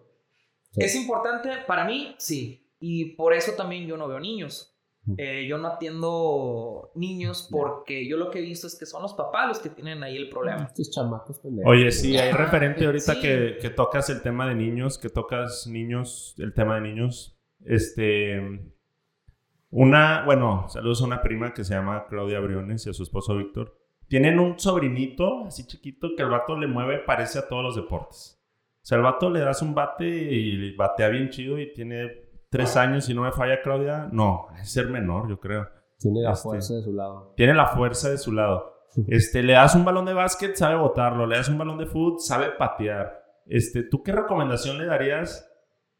Es importante para mí, sí. Y por eso también yo no veo niños. Eh, yo no atiendo niños porque yo lo que he visto es que son los papás los que tienen ahí el problema. Estos chamacos Oye, sí, hay referente ahorita que, que, tocas el tema de niños, que tocas niños, el tema de niños. Este, una, bueno, saludos a una prima que se llama Claudia Briones y a su esposo Víctor. Tienen un sobrinito así chiquito que el vato le mueve, parece a todos los deportes. O sea, el vato le das un bate y batea bien chido y tiene tres años y no me falla Claudia. No, es ser menor, yo creo. Tiene la este, fuerza de su lado. Tiene la fuerza de su lado. [LAUGHS] Este, le das un balón de básquet, sabe botarlo. Le das un balón de fútbol, sabe patear. Este, ¿tú qué recomendación le darías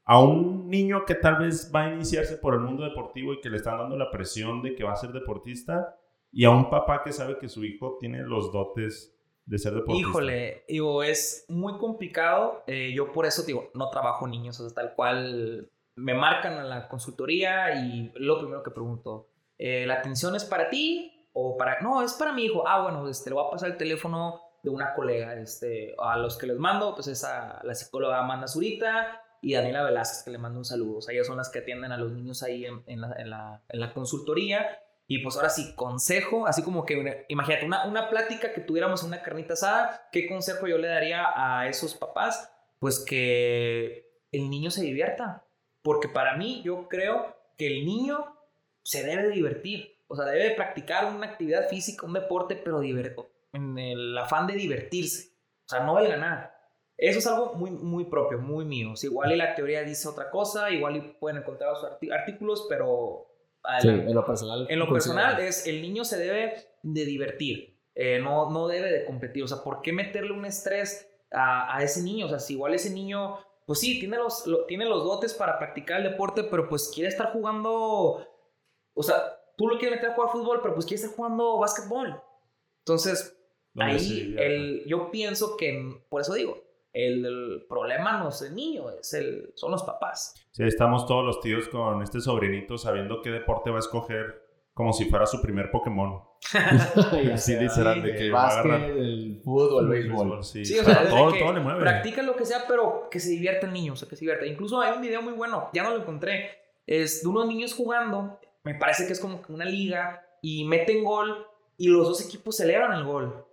a un niño que tal vez va a iniciarse por el mundo deportivo y que le están dando la presión de que va a ser deportista, y a un papá que sabe que su hijo tiene los dotes de ser deportista. Híjole, digo, es muy complicado. Eh, yo por eso digo, no trabajo niños, o sea, tal cual me marcan a la consultoría y lo primero que pregunto, eh, ¿la atención es para ti o para... No, es para mi hijo. Ah, bueno, este, le voy a pasar el teléfono de una colega, este, a los que les mando, pues es a la psicóloga Amanda Zurita, y Daniela Velázquez, que le mando un saludo. O sea, ellas son las que atienden a los niños ahí en, la, en, la, en la, consultoría. Y pues ahora sí, consejo, así como que, imagínate, una, una plática que tuviéramos una carnita asada, ¿qué consejo yo le daría a esos papás? Pues que el niño se divierta. Porque para mí, yo creo que el niño se debe divertir. O sea, debe practicar una actividad física, un deporte, pero en el afán de divertirse. O sea, no el ganar. Eso es algo muy, muy propio, muy mío. igual y la teoría dice otra cosa, igual y pueden encontrar otros artículos, pero... en lo personal. En lo personal es, el niño se debe de divertir, eh, no, no debe de competir. O sea, ¿por qué meterle un estrés a, a, ese niño? O sea, si igual ese niño, pues sí, tiene los, tiene los dotes para practicar el deporte, pero pues quiere estar jugando... O sea, tú lo quieres meter a jugar fútbol, pero pues quiere estar jugando básquetbol. Entonces, ahí el, yo pienso que, por eso digo, el, problema no es el niño, es el, son los papás. Sí, estamos todos los tíos con este sobrinito sabiendo qué deporte va a escoger como si fuera su primer Pokémon. [LAUGHS] Así literal, de que va a agarrar... el fútbol, el béisbol. Sí, o sea, todo, todo le mueve. Practica lo que sea, pero que se divierta el niño, o sea, que se divierta. Incluso hay un video muy bueno, ya no lo encontré, es de unos niños jugando, me parece que es como una liga y meten gol y los dos equipos celebran el gol.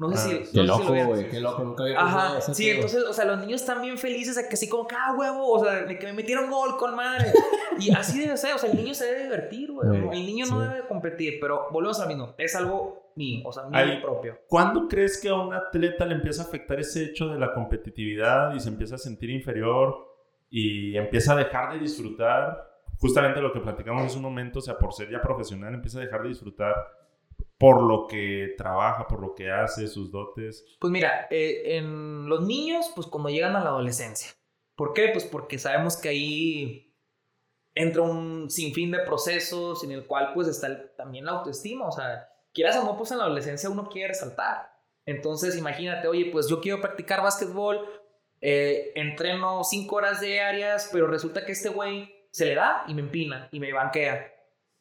No sé Ah, si. qué no si loco, güey, qué loco, nunca había Ajá, ese sí, pedo. entonces, o sea, los niños están bien felices que así como, ah, huevo, o sea, de que me metieron gol con madre. Y así debe ser, o sea, el niño se debe divertir, güey. El niño no sí. debe competir, pero volvemos a lo mismo, es algo mío, o sea, mío Ahí- propio. ¿Cuándo crees que a un atleta le empieza a afectar ese hecho de la competitividad y se empieza a sentir inferior y empieza a dejar de disfrutar? Justamente lo que platicamos hace un momento, o sea, por ser ya profesional, empieza a dejar de disfrutar por lo que trabaja, por lo que hace, sus dotes. Pues mira, eh, en los niños, pues cuando llegan a la adolescencia. ¿Por qué? Pues porque sabemos que ahí entra un sinfín de procesos en el cual pues está también la autoestima. O sea, quieras o no, pues en la adolescencia uno quiere resaltar. Entonces imagínate, oye, pues yo quiero practicar básquetbol, eh, entreno cinco horas diarias, pero resulta que este güey se le da y me empina y me banquea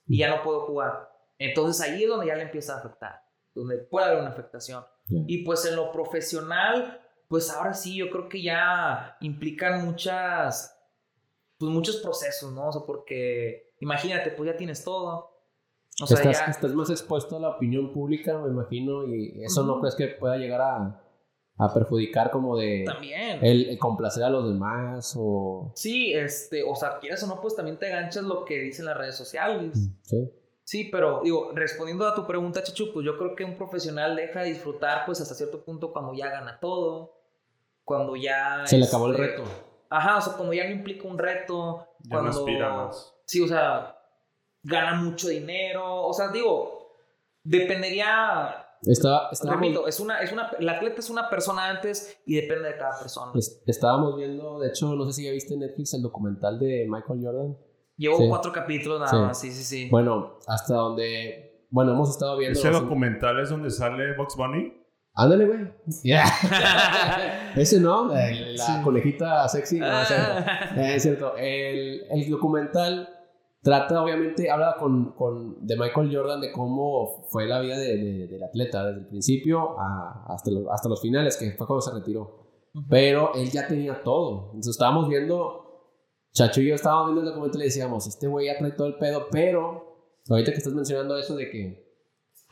y ya no puedo jugar. Entonces ahí es donde ya le empieza a afectar, donde puede haber una afectación. Y pues en lo profesional, pues ahora sí, yo creo que ya implican muchas, pues muchos procesos, ¿no? O sea, porque imagínate, pues ya tienes todo. O sea, estás, ya... estás más expuesto a la opinión pública, me imagino, y eso no crees que pueda llegar a, a perjudicar como de También. el, el complacer a los demás o... Sí, este, o sea, quieres o no, pues también te ganchas lo que dicen las redes sociales. Sí. Sí, pero digo, respondiendo a tu pregunta, Chichu, pues yo creo que un profesional deja de disfrutar pues hasta cierto punto cuando ya gana todo, cuando ya... Se le acabó el este, reto. Ajá, o sea, cuando ya no implica un reto, Ya cuando... no aspira más. Sí, o sea, gana mucho dinero, o sea, digo, dependería... Estaba, estábamos, Repito, es una, es una, el atleta es una persona antes y depende de cada persona. es- estábamos viendo, de hecho, no sé si ya viste en Netflix el documental de Michael Jordan. Llevo sí. cuatro capítulos nada Sí. más, sí, sí, sí. Bueno, hasta donde... Bueno, hemos estado viendo... ¿Ese documental es donde sale Box Bunny? Ándale, güey. Ya. [LAUGHS] Ese no, el- la Sí. conejita sexy. No, es cierto. Eh, es cierto. El, el documental trata, obviamente, habla con, con, de Michael Jordan de cómo fue la vida de- de- del atleta, desde el principio a- hasta, los, hasta los finales, que fue cuando se retiró. Pero él ya tenía todo. Entonces estábamos viendo, Chacho y yo estábamos viendo el documental y decíamos, este güey ya trae todo el pedo, pero ahorita que estás mencionando eso de que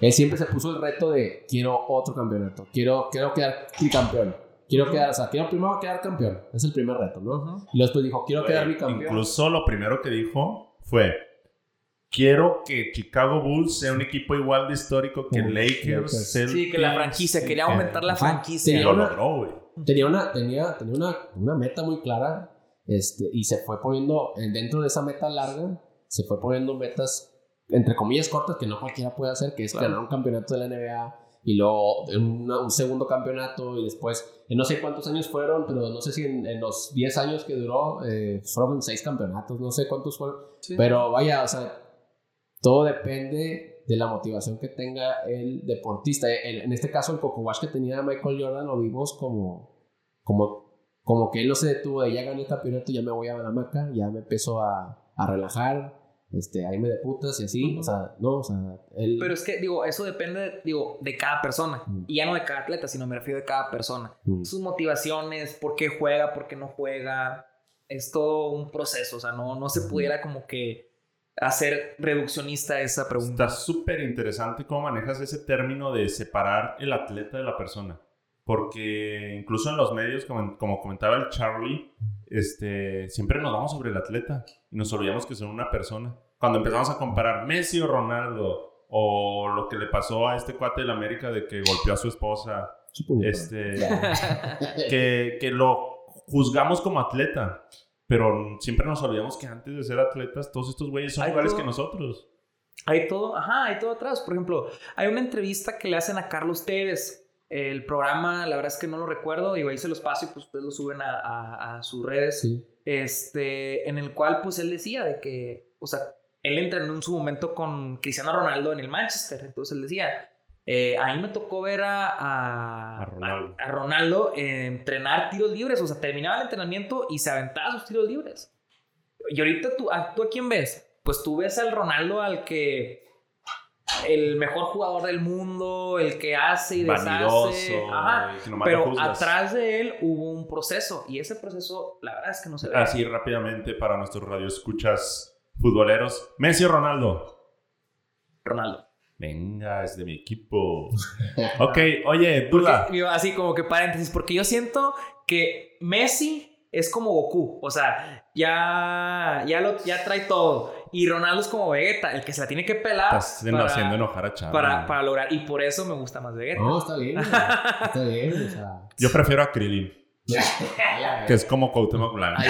él siempre se puso el reto de quiero otro campeonato, quiero, quiero quedar tricampeón, quiero quedar, o sea, quiero primero quedar campeón, es el primer reto, ¿no? Y después dijo, quiero quedar Güey, bicampeón. Incluso lo primero que dijo fue: Quiero que Chicago Bulls sea un equipo igual de histórico que Lakers. Celtics, Sí, que la franquicia, quería que- aumentar la franquicia. Y Sí, lo una- logró, güey. Tenía una, tenía, tenía una, una meta muy clara este, y se fue poniendo, eh, dentro de esa meta larga, se fue poniendo metas, entre comillas, cortas que no cualquiera puede hacer, que es Claro. ganar un campeonato de la NBA y luego una- un segundo campeonato y después, eh, no sé cuántos años fueron, pero no sé si en, en los 10 años que duró, eh, fueron 6 campeonatos, no sé cuántos fueron, Sí. pero vaya, o sea, todo depende de la motivación que tenga el deportista. En, en este caso, el Coco Wash que tenía Michael Jordan lo vimos como, como, como que él no se detuvo de ya gané el campeonato, ya me voy a la hamaca, ya me empezó a, a relajar, este, ahí me de putas y así. O sea, no, o sea, él. Pero es que, digo, eso depende, digo, de cada persona. Mm. Y ya no de cada atleta, sino me refiero de cada persona. Mm. Sus motivaciones, por qué juega, por qué no juega. Es todo un proceso. O sea, no, no se pudiera como que hacer reduccionista esa pregunta. Está súper interesante cómo manejas ese término de separar el atleta de la persona. Porque incluso en los medios, como, como comentaba el Charlie, este, siempre nos vamos sobre el atleta y nos olvidamos que son una persona. Cuando empezamos a comparar Messi o Ronaldo o lo que le pasó a este cuate del América de que golpeó a su esposa, este, [LAUGHS] que, que lo juzgamos como atleta. Pero siempre nos olvidamos que antes de ser atletas, todos estos güeyes son iguales que nosotros. Hay todo, ajá, hay todo atrás. Por ejemplo, hay una entrevista que le hacen a Carlos Tevez. El programa, la verdad es que no lo recuerdo, digo, ahí se los paso y pues ustedes lo suben a, a- a sus redes. Sí. Este, en el cual pues él decía de que, o sea, él entrenó en su momento con Cristiano Ronaldo en el Manchester. Entonces él decía, eh, a mí me tocó ver a, a, A Ronaldo. a- a Ronaldo, eh, entrenar tiros libres, o sea, terminaba el entrenamiento y se aventaba sus tiros libres. Y ahorita tú, ¿a, ¿tú a quién ves? Pues tú ves al Ronaldo al que el mejor jugador del mundo, el que hace y deshace. Vanidoso. Ajá. y que nomás lo Pero atrás de él hubo un proceso y ese proceso, la verdad es que no se ve. Así rápidamente para nuestros radioescuchas futboleros. Messi o Ronaldo. Ronaldo. Venga, es de mi equipo. [LAUGHS] ok, oye, digo, así como que paréntesis, porque yo siento que Messi es como Goku, o sea, ya, ya, lo, ya trae todo. Y Ronaldo es como Vegeta, el que se la tiene que pelar. Estás haciendo enojar a Chava. para, para lograr. Y por eso me gusta más Vegeta. No, está bien. Está bien, o sea. Yo prefiero a Krillin, [LAUGHS] que es como Cuauhtémoc Blanco.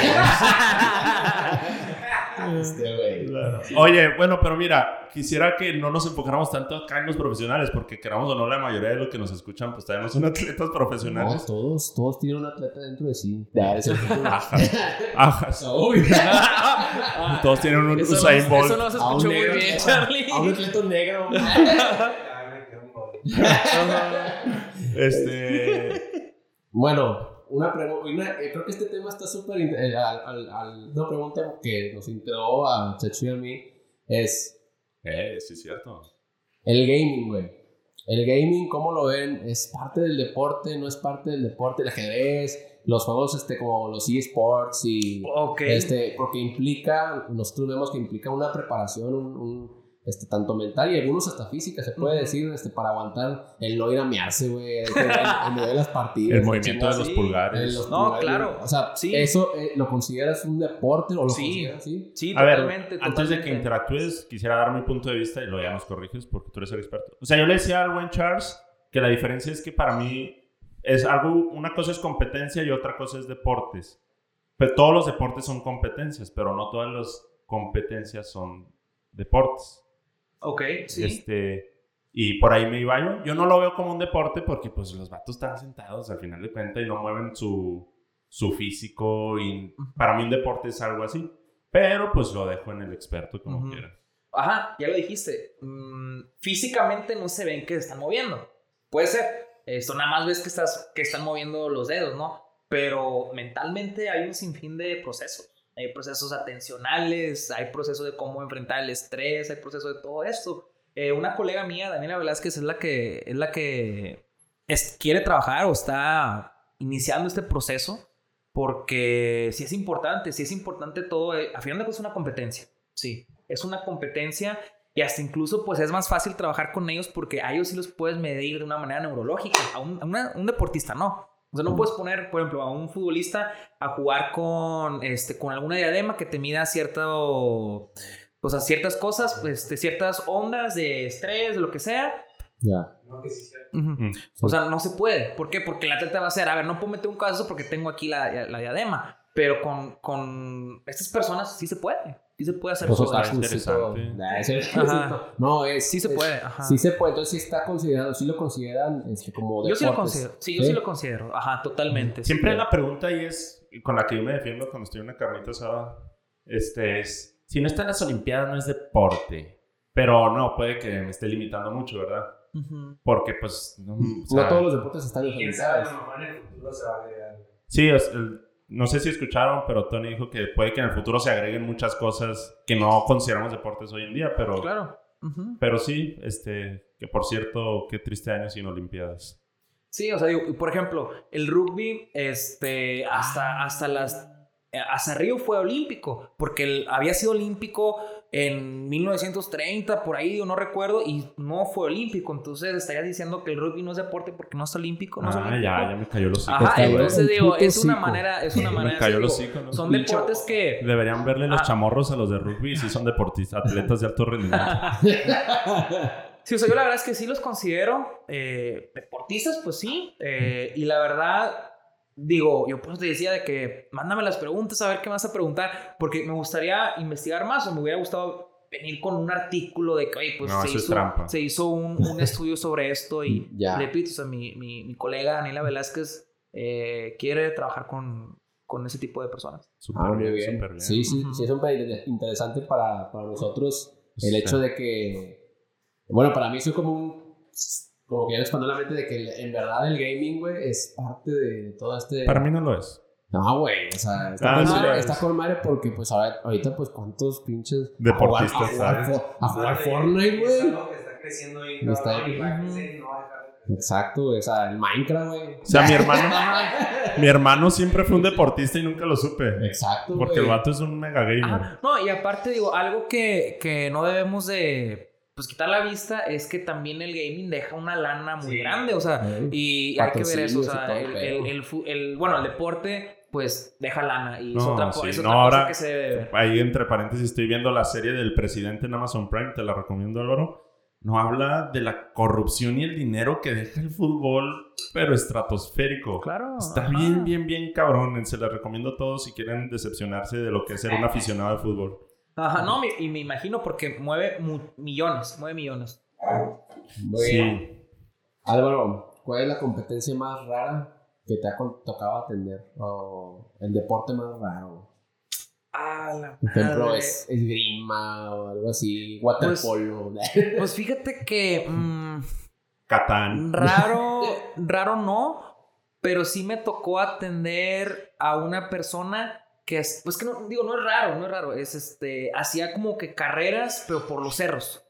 Este, güey. Oye, bueno, pero mira, quisiera que no nos enfocáramos tanto acá en los profesionales, porque queramos o no, la mayoría de los que nos escuchan, pues también son [LAUGHS] atletas No, profesionales. todos, todos tienen un atleta dentro de sí. Ajas. [LAUGHS] Uy. Todos tienen un Eso, Usain no, Bolt. eso no se escuchó muy negro, bien, Charlie. A un atleta negro. [LAUGHS] Este. Bueno, una pregunta. creo que este tema está súper. eh, al- al- al- una pregunta que nos integró a Chacho y a mí es Eh, sí, es cierto. el gaming, güey. El gaming, ¿cómo lo ven? ¿Es parte del deporte? ¿No es parte del deporte? El ajedrez, los juegos este, como los eSports y. Ok. Este, porque implica, nosotros vemos que implica una preparación, un, un, este, tanto mental y algunos hasta física, se puede decir, este, para aguantar el no ir a mearse, güey, en en medio de las partidas. El movimiento de los sí. Pulgares. los No, pulgares, claro. O sea, Sí. ¿eso eh, lo consideras un deporte o lo Sí. consideras así? Sí, A ver, totalmente. antes de que interactúes, quisiera dar mi punto de vista y luego ya nos corriges porque tú eres el experto. O sea, yo le decía al buen Charles que la diferencia es que para mí es algo, una cosa es competencia y otra cosa es deportes. Pero todos los deportes son competencias, pero no todas las competencias son deportes. Ok, sí. Este, y por ahí me iba yo. Yo no lo veo como un deporte porque pues los vatos están sentados al final de cuentas y no mueven su, su físico. Y para mí un deporte es algo así. Pero pues lo dejo en el experto como Ujú. quiera. Ajá, ya lo dijiste. Mm, físicamente no se ven que se están moviendo. Puede ser. Esto nada más ves que, estás, que están moviendo los dedos, ¿no? Pero mentalmente hay un sinfín de procesos. Hay procesos atencionales, hay procesos de cómo enfrentar el estrés, hay procesos de todo esto. Eh, una colega mía, Daniela Velázquez, es la que, es la que es- quiere trabajar o está iniciando este proceso porque sí es importante, sí es importante todo. eh, a final de cuentas es una competencia, sí, es una competencia y hasta incluso pues es más fácil trabajar con ellos porque a ellos sí los puedes medir de una manera neurológica, a un, a una- un deportista no. O sea, no puedes poner, por ejemplo, a un futbolista a jugar con, este, con alguna diadema que te mida cierto, o sea, ciertas cosas, pues, de ciertas ondas de estrés, de lo que sea. Ya. Mm. O sea, no se puede. ¿Por qué? Porque el atleta va a hacer, a ver, no puedo meter un caso porque tengo aquí la, la diadema. Pero con, con estas personas sí se puede. Sí se puede hacer Pues todo Nah, ese-. No, es, Sí se es- puede, ajá. Sí se puede, entonces sí está considerado, sí lo consideran este, como Yo sí lo deportes. considero. Sí, yo sí, lo considero. Ajá, totalmente. Siempre sí. la pregunta ahí es, y con la que yo me defiendo cuando estoy en una carnita asada, este es, si no está en las Olimpiadas no es deporte. Pero no, puede que me esté limitando mucho, ¿verdad? Porque pues... No, o No sea, todos los deportes están en quién las Olimpiadas. Sí, es- el- no sé si escucharon, pero Tony dijo que puede que en el futuro se agreguen muchas cosas que no consideramos deportes hoy en día, pero, Claro. Pero sí, este, que por cierto, qué triste año sin Olimpiadas. Sí, o sea, digo, por ejemplo, el rugby, este, hasta, hasta las, eh, hasta Río fue olímpico, porque él había sido olímpico en 1930, por ahí, yo no recuerdo, y no fue olímpico, entonces estarías diciendo que el rugby no es deporte porque no es olímpico, no es Ah, olímpico. ya, ya me cayó los hocico. Ajá, entonces El digo, es una manera, es una [LAUGHS] manera, me cayó digo, los hocico, ¿no? son deportes que... Deberían verle los Ah. chamorros a los de rugby si son deportistas, atletas de alto rendimiento. [LAUGHS] Sí, o sea, yo la verdad es que sí los considero eh, deportistas, pues sí. eh, y la verdad, digo, yo pues te decía de que mándame las preguntas a ver qué me vas a preguntar, porque me gustaría investigar más o me hubiera gustado venir con un artículo de que, oye, pues No, se, eso es hizo, se hizo un, un estudio sobre esto y [LAUGHS] Ya. repito, o sea, mi, mi, mi colega Daniela Velázquez eh, quiere trabajar con, con ese tipo de personas. Súper Ah, muy bien, bien. Sí, sí, Ujú. sí, es súper interesante para, para nosotros el Sí. hecho de que, bueno, para mí soy como un, como que ya expandió la mente de que en verdad el gaming, güey, es parte de todo este... Para mí no lo es. No, güey, o sea, está, Ah, con sí madre, está con madre porque, pues, a ver, ahorita, pues, ¿cuántos pinches... Deportistas, a jugar, a jugar, ¿sabes? fo- a jugar Fortnite, güey. está creciendo y no. Exacto, güey, o sea, el Minecraft, güey. O sea, mi hermano, [LAUGHS] mi hermano siempre fue un deportista y nunca lo supe. Exacto, güey. Porque el vato es un mega gamer. Ajá. No, y aparte digo, algo que, que no debemos de, pues quitar la vista es que también el gaming deja una lana muy Sí. grande, o sea, y hay que ver eso, o sea, el, el el, pedo. el fu- el- bueno, el deporte pues deja lana y es No, otra, sí, es no, otra cosa ahora- que se debe ver. Ahí entre paréntesis estoy viendo la serie del presidente en Amazon Prime, te la recomiendo Álvaro. No habla de la corrupción y el dinero que deja el fútbol, pero estratosférico. Claro. Está ajá. bien, bien, bien cabrón. Se la recomiendo a todos si quieren decepcionarse de lo que es ser un [LAUGHS] aficionado al fútbol. Ajá, no, me- y me imagino porque mueve mu- millones, mueve millones. Muy bien. Sí. Álvaro, ¿cuál es la competencia más rara que te ha tocado atender? O el deporte más raro. Ah, la Por ejemplo, madre. es esgrima o algo así, waterpolo. Pues fíjate que mm, Catán. raro, [LAUGHS] raro no, pero sí me tocó atender a una persona que es, pues que no, digo, no es raro, no es raro, es este, hacía como que carreras, pero por los cerros.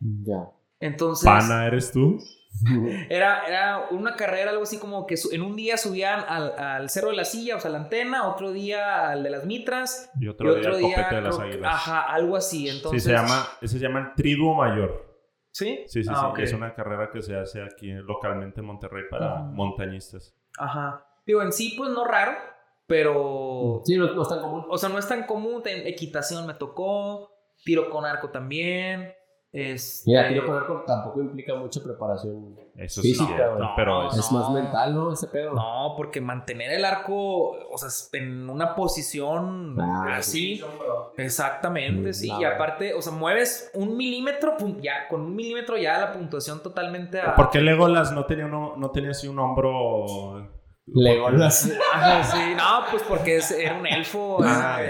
ya. Entonces, Pana, ¿eres tú? [LAUGHS] era, era una carrera, algo así como que su- en un día subían al, al cerro de la silla, o sea, la antena, otro día al de las mitras, Y y otro, otro día día, de las águilas. ajá, algo así. Entonces, sí, se llama, ese se llama el triduo mayor. ¿Sí? Sí, sí, Ah, sí. ok. Es una carrera que se hace aquí localmente en Monterrey para Ujú. montañistas. Ajá. Digo, en sí, pues no raro, pero. Sí, no, no es tan común. O sea, no es tan común. Ten- equitación me tocó. Tiro con arco también. Este... Mira, tiro con arco tampoco implica mucha preparación. Eso sí, Física, es güey. pero No, es- Es más mental, ¿no? Ese pedo. No, porque mantener el arco, o sea, en una posición Ah, así. Exactamente, Mm, sí. no, y aparte, o sea, mueves un milímetro, pum, ya, con un milímetro ya la puntuación totalmente a... ¿Por qué Legolas no tenía, uno, no tenía así un hombro? Legolas. Ajá, sí. No, pues porque es- era un elfo. Ah.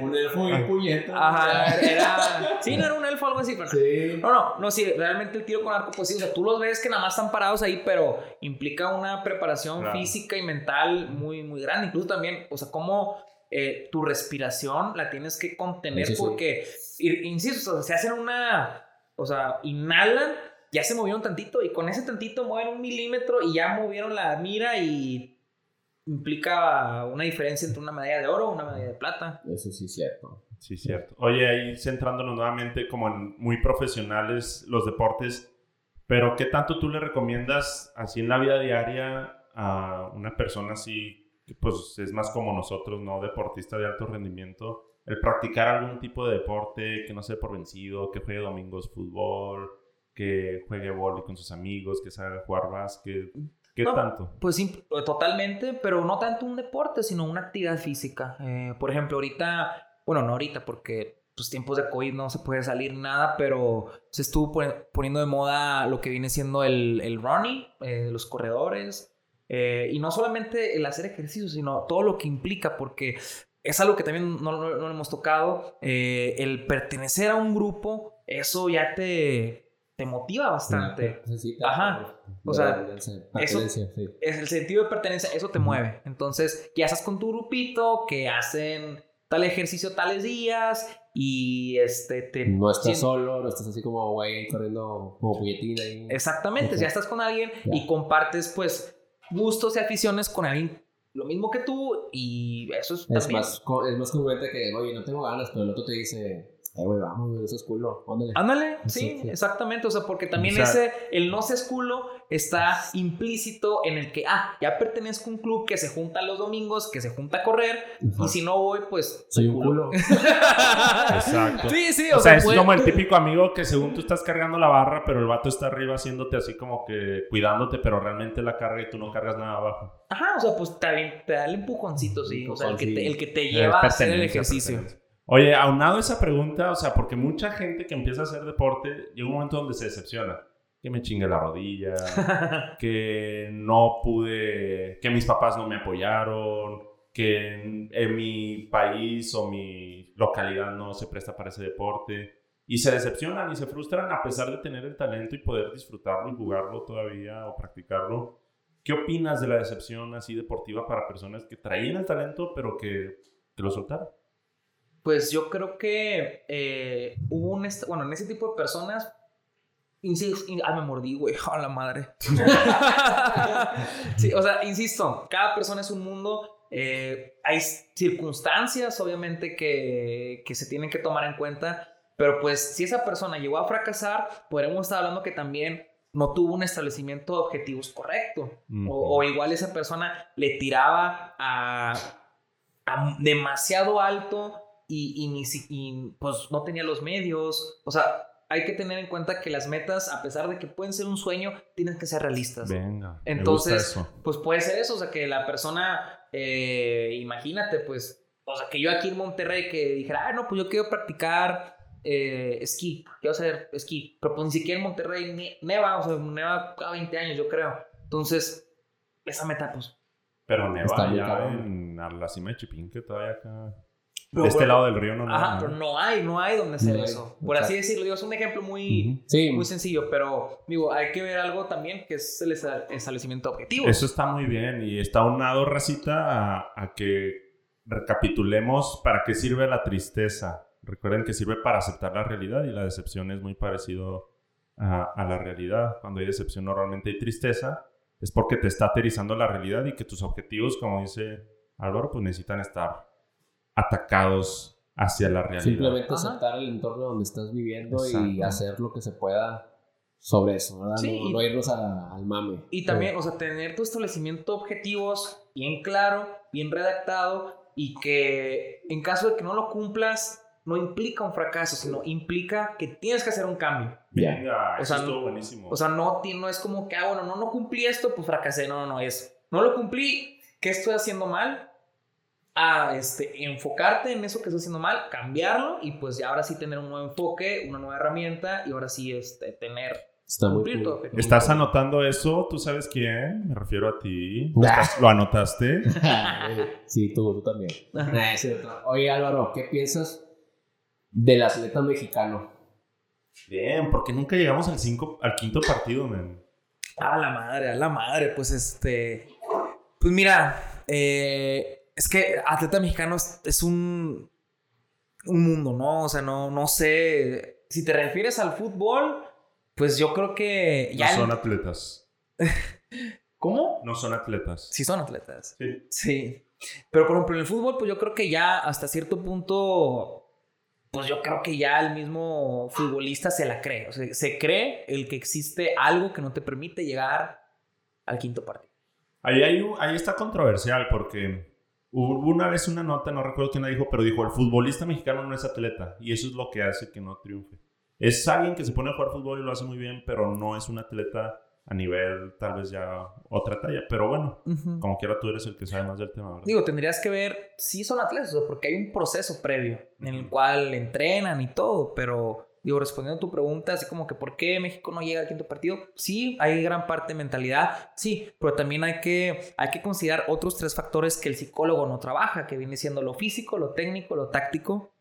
Un elfo y puñeta. Ajá, era... Sí, no era un elfo algo así, pero... Sí. No, no, no, sí, realmente el tiro con arco, pues sí, o sea, tú los ves que nada más están parados ahí, pero implica una preparación Claro. física y mental muy, muy grande. Incluso también, o sea, cómo eh, tu respiración la tienes que contener sí. porque, insisto, o sea, se hacen una, o sea, inhalan, ya se movieron tantito y con ese tantito mueven un milímetro y ya movieron la mira y implica una diferencia entre una medalla de oro o una medalla de plata. Eso sí es cierto. Sí, cierto. Oye, ahí centrándonos nuevamente como en muy profesionales los deportes, pero ¿qué tanto tú le recomiendas así en la vida diaria a una persona así que pues es más como nosotros, ¿no? Deportista de alto rendimiento, el practicar algún tipo de deporte que no sea por vencido, que juegue domingos fútbol, que juegue vóley con sus amigos, que salga a jugar básquet, ¿qué No, tanto? Pues sí, totalmente, pero no tanto un deporte, sino una actividad física. Eh, por ejemplo, ahorita, bueno, no ahorita, porque pues tiempos de COVID no se puede salir nada, pero se estuvo poni- poniendo de moda lo que viene siendo el, el running, eh, los corredores, eh, y no solamente el hacer ejercicio, sino todo lo que implica, porque es algo que también no, no- no hemos tocado, eh, el pertenecer a un grupo, eso ya te, te motiva bastante. Necesita, Ajá. O sea, pertenencia, sí. es el sentido de pertenencia, eso te mueve. Entonces, ya estás con tu grupito que hacen tal ejercicio tales días y este te No estás solo, no estás así como güey corriendo como puñetina ahí. Exactamente, ya estás con alguien Ya. y compartes pues gustos y aficiones con alguien lo mismo que tú y eso es, Es también. más, es más congruente que, oye, no tengo ganas, pero el otro te dice, eh, güey, vamos, güey, eso es culo, ándale. Ándale, Sí, sí, sí. exactamente, o sea, porque también O sea- ese, el no seas culo está implícito en el que, ah, ya pertenezco a un club que se junta los domingos, que se junta a correr, y si no voy, pues... Soy un culo. [LAUGHS] Exacto. Sí, sí, O, sea, es puede- como el típico amigo que según tú estás cargando la barra, pero el vato está arriba haciéndote así como que cuidándote, pero realmente la carga y tú no cargas nada abajo. Ajá, o sea, pues te, te da el empujoncito, sí. O sea, el que te, el que te Es lleva a hacer el ejercicio. Oye, aunado esa pregunta, o sea, porque mucha gente que empieza a hacer deporte llega un momento donde se decepciona. Que me chingue la rodilla, [LAUGHS] que no pude, que mis papás no me apoyaron, que en, en mi país o mi localidad no se presta para ese deporte. Y se decepcionan y se frustran a pesar de tener el talento y poder disfrutarlo y jugarlo todavía o practicarlo. ¿Qué opinas de la decepción así deportiva para personas que traían el talento pero que, que lo soltaron? Pues yo creo que eh, hubo un... Bueno, en ese tipo de personas... Insisto, ah, me mordí, güey. [LAUGHS] A la madre. [LAUGHS] sí, o sea, insisto, cada persona es un mundo. eh, hay circunstancias, obviamente, que, que se tienen que tomar en cuenta. Pero pues si esa persona llegó a fracasar, podremos estar hablando que también no tuvo un establecimiento de objetivos correcto. O, o igual esa persona le tiraba a, a demasiado alto y, y ni si- y, pues no tenía los medios. O sea, hay que tener en cuenta que las metas, a pesar de que pueden ser un sueño, tienen que ser realistas. Venga. me Entonces, gusta eso. pues puede ser eso, o sea, que la persona, eh, imagínate, pues, o sea, que yo aquí en Monterrey que dijera, ah, no, pues yo quiero practicar eh, esquí, quiero hacer esquí, pero pues ni siquiera en Monterrey ne- neva, o sea, neva cada 20 años, yo creo. Entonces, esa meta, pues. Pero neva ya en a la cima de Chipinque todavía acá. Pero, de este bueno, lado del río no neva, Ajá, ¿no? pero no hay, no hay donde hacer No hay, eso. Por así decirlo, digo, es un ejemplo muy, Sí, muy sencillo, pero digo, hay que ver algo también que es el esta- establecimiento de objetivos. Eso está muy bien y está unado, Racita, a, a que recapitulemos para qué sirve la tristeza. Recuerden que sirve para aceptar la realidad y la decepción es muy parecido a, a la realidad. Cuando hay decepción normalmente hay tristeza. Es porque te está aterrizando la realidad y que tus objetivos, como dice Álvaro, pues necesitan estar atacados hacia la realidad. Simplemente Ajá. aceptar el entorno donde estás viviendo y hacer lo que se pueda sobre eso, ¿verdad? Sí, no, y- no irnos a- al mame. Y también, o sea, tener tu establecimiento de objetivos bien claro, bien redactado y que en caso de que no lo cumplas, no implica un fracaso, sino implica que tienes que hacer un cambio. Venga, O eso sea, estuvo buenísimo. O sea, no, ti- no es como que, ah, bueno, no, no cumplí esto, pues fracasé. No, no, no, es, no lo cumplí, ¿qué estoy haciendo mal? A este, enfocarte en eso que estoy haciendo mal, cambiarlo y pues ya ahora sí tener un nuevo enfoque, una nueva herramienta y ahora sí este, tener Está muy cool. objetivo. ¿Estás anotando eso? ¿Tú sabes quién? Me refiero a ti. [LAUGHS] ¿Estás- ¿Lo anotaste? [LAUGHS] sí, tú, tú también. Ajá. Es cierto. Oye, Álvaro, ¿qué piensas del atleta mexicano? Bien, porque nunca llegamos al, cinco, al quinto partido, man. A la madre, a la madre, pues este. Pues mira, eh, es que atleta mexicano es, es un. Un mundo, ¿no? O sea, no, no sé. Si te refieres al fútbol, pues yo creo que. No Ya el- son atletas. [LAUGHS] ¿Cómo? No son atletas. Sí, son atletas. Sí. Sí. Pero por ejemplo, en el fútbol, pues yo creo que ya hasta cierto punto. Pues yo creo que ya el mismo futbolista se la cree. O sea, se cree el que existe algo que no te permite llegar al quinto partido. Ahí, hay ahí está controversial porque hubo una vez una nota, no recuerdo quién la dijo, pero dijo, el futbolista mexicano no es atleta y eso es lo que hace que no triunfe. Es alguien que se pone a jugar fútbol y lo hace muy bien, pero no es un atleta a nivel tal vez ya otra talla. Pero bueno, como quiera tú eres el que sabe más del tema, ¿verdad? Digo, tendrías que ver si son atletas, porque hay un proceso previo en el cual entrenan y todo, pero digo, respondiendo a tu pregunta, así como que ¿por qué México no llega al quinto partido? Sí, hay gran parte de mentalidad, sí, pero también hay que, hay que considerar otros tres factores que el psicólogo no trabaja, que viene siendo lo físico, lo técnico, lo táctico.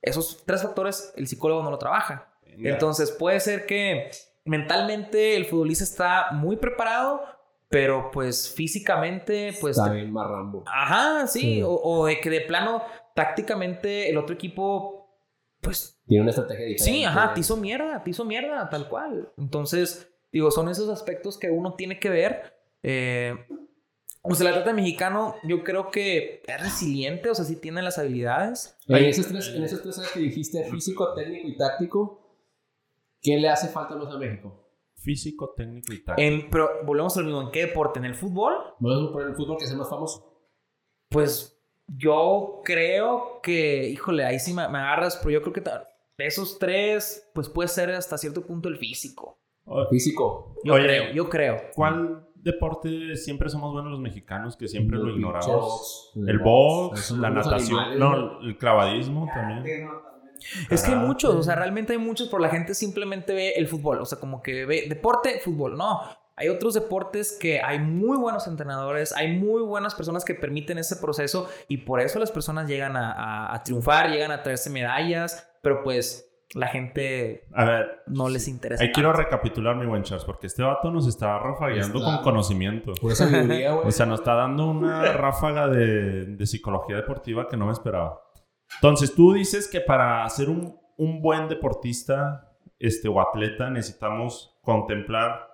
Esos tres factores el psicólogo no lo trabaja. Venga. Entonces puede ser que mentalmente el futbolista está muy preparado, pero pues físicamente pues Está bien marrambo. Ajá, sí, Sí. O, o de que de plano tácticamente el otro equipo pues Tiene una estrategia diferente. sí, ajá, te hizo mierda, te hizo mierda, tal cual. Entonces, digo, son esos aspectos que uno tiene que ver. Eh, o sea, el atleta mexicano yo creo que es resiliente, o sea, sí tiene las habilidades. En esos tres, en esos tres que dijiste, físico, técnico y táctico, ¿qué le hace falta más a México? Físico, técnico y táctico. En, pero volvemos al mismo, ¿en qué deporte? ¿En el fútbol? A poner el fútbol que sea más famoso. Pues yo creo que, híjole, ahí sí me, me agarras, pero yo creo que de esos tres, pues puede ser hasta cierto punto el físico. Físico. Yo Oye. creo, yo creo. ¿Cuál deporte siempre somos buenos los mexicanos que siempre lo El ignoramos? El box, la natación, animales, no, el clavadismo también. Es que hay muchos, o sea, realmente hay muchos, pero la gente simplemente ve el fútbol, o sea, como que ve deporte, fútbol. No, hay otros deportes que hay muy buenos entrenadores, hay muy buenas personas que permiten ese proceso y por eso las personas llegan a, a- a triunfar, llegan a traerse medallas, pero pues la gente A ver, no les interesa. ahí tanto. quiero recapitular, mi buen Charles, porque este vato nos está rafagueando Está- con conocimiento. Pura sabiduría, [LAUGHS] güey. O sea, nos está dando una [LAUGHS] ráfaga de, de psicología deportiva que no me esperaba. Entonces, tú dices que para ser un, un buen deportista este, o atleta necesitamos contemplar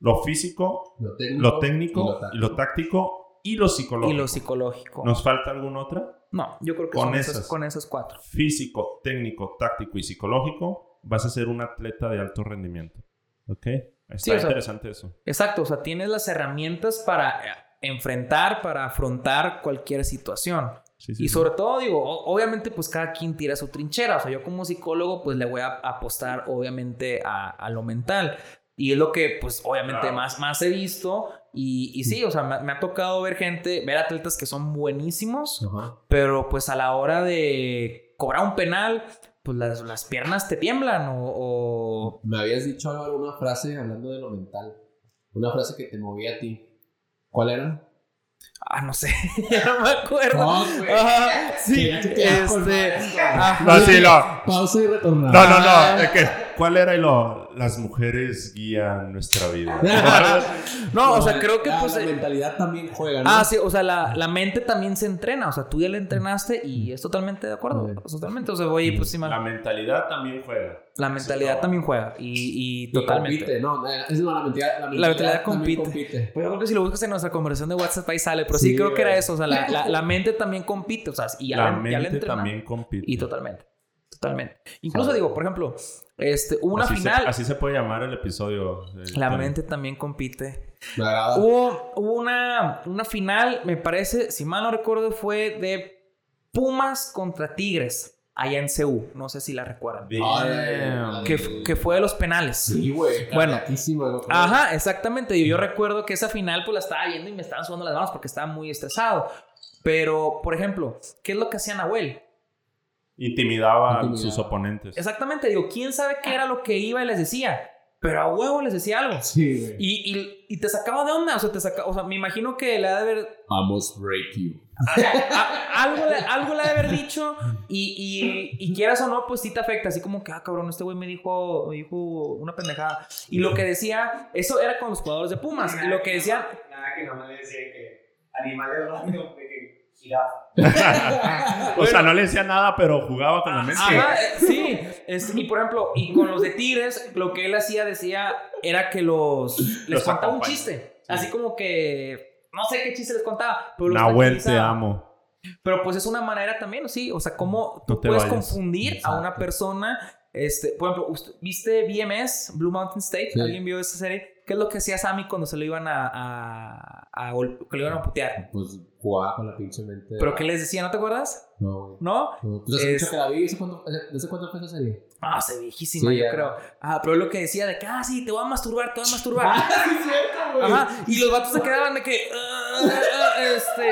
lo físico, lo técnico, lo técnico y lo táctico. y lo táctico y lo psicológico. y lo psicológico. ¿Nos falta alguna otra? No, yo creo que Con son esas, esas. con esas cuatro. Físico, técnico, táctico y psicológico, vas a ser un atleta de alto rendimiento. ¿Ok? Está Sí, o sea, interesante eso. Exacto, o sea, tienes las herramientas para eh, enfrentar, para afrontar cualquier situación. Sí, sí, Y sí. sobre todo, digo, obviamente, pues cada quien tira su trinchera. O sea, yo como psicólogo, pues le voy a apostar, obviamente, a, a lo mental. Y es lo que, pues, obviamente, Claro. más, más he visto. Y, y sí, o sea, me, me ha tocado ver gente, ver atletas que son buenísimos, Ajá. pero pues a la hora de cobrar un penal, pues las, las piernas te tiemblan o... o- Me habías dicho algo, alguna frase hablando de lo mental. Una frase que te movía a ti. ¿Cuál era? Ah, no sé, [LAUGHS] ya no me acuerdo. No, güey. Sí, este... No, sí, no. Pausa y retornar. No, no, no. es que, ¿Cuál era y lo? Las mujeres guían nuestra vida. [LAUGHS] No, o sea, creo que la, pues... La eh, mentalidad también juega, ¿no? Ah, sí, o sea, la, la mente también se entrena. O sea, tú ya la entrenaste y es totalmente de acuerdo. Sí. Totalmente. O sea, oye, pues sí, La mentalidad también juega. la mentalidad Sí, también juega. Y, y Y totalmente. compite, no, eh, es no, la mentalidad, la mentalidad, mentalidad también compite. Pues yo creo que si lo buscas en nuestra conversación de WhatsApp ahí sale. Pero sí, Sí, creo que era eso. O sea, la, la, [LAUGHS] la mente también compite. O sea, y ya La la, ya la mente entrena. también compite. Y totalmente. Totalmente. Incluso digo, por ejemplo, este, hubo una así final. Se, así se puede llamar el episodio. del La tema. mente también compite. Hubo, hubo una, una final, me parece, si mal no recuerdo, fue de Pumas contra Tigres, allá en CU. No sé si la recuerdan. Damn. Que, que fue de los penales. Sí, güey. Bueno. Ajá, exactamente. Yo, yo recuerdo que esa final pues la estaba viendo y me estaban sudando las manos porque estaba muy estresado. Pero, por ejemplo, ¿qué es lo que hacía Nahuel? Intimidaba a sus oponentes. Exactamente, digo, ¿quién sabe qué era lo que iba y les decía? Pero a huevo les decía algo. Sí, güey. Y, y, y te sacaba de onda, o sea, te saca, o sea, me imagino que le ha de haber Vamos, break you. A- algo, le, algo le ha de haber dicho y, y, y quieras o no, pues sí te afecta. Así como que, ah, cabrón, este güey me dijo, me dijo una pendejada. Y lo que decía, eso era con los jugadores de Pumas. Y lo que decían, Nada que no me decía que animales random de que jirafa. [LAUGHS] o sea, no le decía nada, pero jugaba con la mente. Ajá, sí. Es- y por ejemplo, y con los de Tigres, lo que él hacía, decía, era que los les Los contaba un chiste. Así como que, no sé qué chiste les contaba, pero los Nahuel, te amo. Pero pues es una manera también, sí. O sea, cómo tú No te puedes vayas. confundir a una persona. Este, por ejemplo, usted- ¿viste BMS, Blue Mountain State? Sí. ¿Alguien vio esa serie? ¿Qué es lo que hacía Sammy cuando se lo iban a, a, que lo iban a putear? Pues jugaba con la pinche mente. ¿Pero qué les decía? ¿No te acuerdas? No, güey. ¿No? No, Pues hace Es- mucho que la vi. ¿Desde cuándo, ¿Desde cuándo fue esa serie? Ah, se viejísima, Sí, yo ya. creo. Ah, pero lo que decía de que, ah, sí, te voy a masturbar, te voy a masturbar. [LAUGHS] Ah, sí, es cierto, güey. Ajá, y los vatos se quedaban de que. "Ah, ah", este.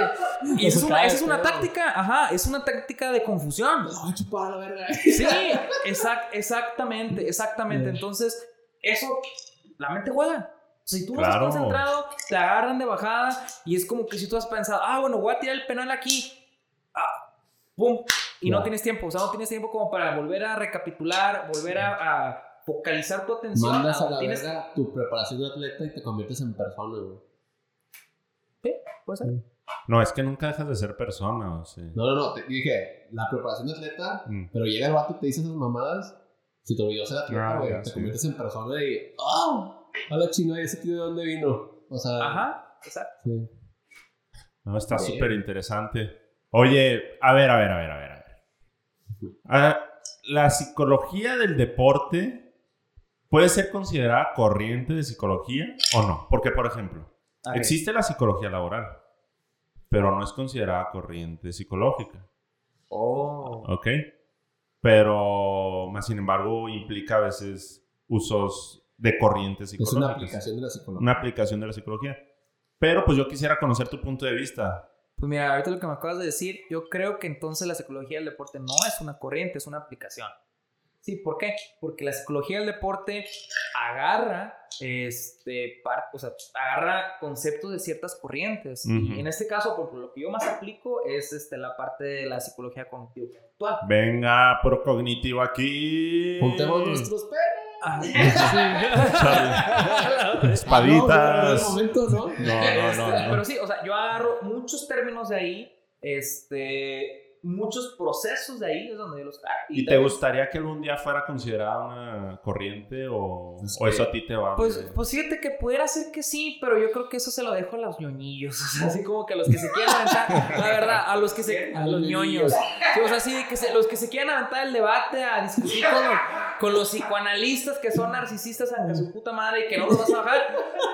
[LAUGHS] Y esa es una, esa es una táctica, ajá, es una táctica de confusión. Me la voy a chupar a la verga. Sí, exact- exactamente, exactamente. [LAUGHS] Entonces, eso, la mente juega. Si tú no Claro. estás concentrado, te agarran de bajada y es como que si tú has pensado, ah, bueno, voy a tirar el penal aquí, ah, pum, y no Claro. tienes tiempo. O sea, no tienes tiempo como para volver a recapitular, volver a, a focalizar tu atención. Mandas a la tienes- verga tu preparación de atleta y te conviertes en persona, güey. Sí, puede ser. No, es que nunca dejas de ser persona. O sea. No, no, no. Te dije, la preparación de atleta, Mm. pero llega el vato y te dice esas mamadas. Si te olvidó ser atleta, Ah, güey, ya, te sí. conviertes en persona y. ¡Ah! A la chingada, ¿ese tío de dónde vino? O sea. Ajá, exacto. Sí. No, está súper interesante. Oye, a ver, a ver, a ver, a ver. a ver. Ah, la psicología del deporte puede ser considerada corriente de psicología o no. Porque, por ejemplo, existe la psicología laboral, pero no es considerada corriente psicológica. Oh. ¿Ok? Pero, más sin embargo, implica a veces usos de corrientes Es una psicológicas. aplicación de la psicología. Una aplicación de la psicología. Pero, pues yo quisiera conocer tu punto de vista. Pues mira, ahorita lo que me acabas de decir, yo creo que entonces la psicología del deporte no es una corriente, es una aplicación. Sí, ¿por qué? Porque la psicología del deporte agarra, este, par- o sea, agarra conceptos de ciertas corrientes. Y en este caso, por ejemplo, lo que yo más aplico es este, la parte de la psicología cognitivo actual. Venga, procognitivo aquí. Juntemos nuestros pelos. Ah, [LAUGHS] [LAUGHS] Espaditas. No, momento, ¿no? No, no, no, no. Pero sí, o sea, yo agarro muchos términos de ahí, este, muchos procesos de ahí es donde yo los hago. ¿Y te gustaría que algún día fuera considerada una corriente o, Es o que- eso a ti te va? Pues, de- pues fíjate que pudiera ser que sí, pero yo creo que eso se lo dejo a los ñoñillos. [LAUGHS] O sea, así como que a los que se quieran aventar, la verdad, a los que se. a los ñoños. Sí, o sea, sí, que se- los que se quieran aventar el debate a discutir con, los- con los psicoanalistas que son narcisistas ante su puta madre y que no los vas a bajar,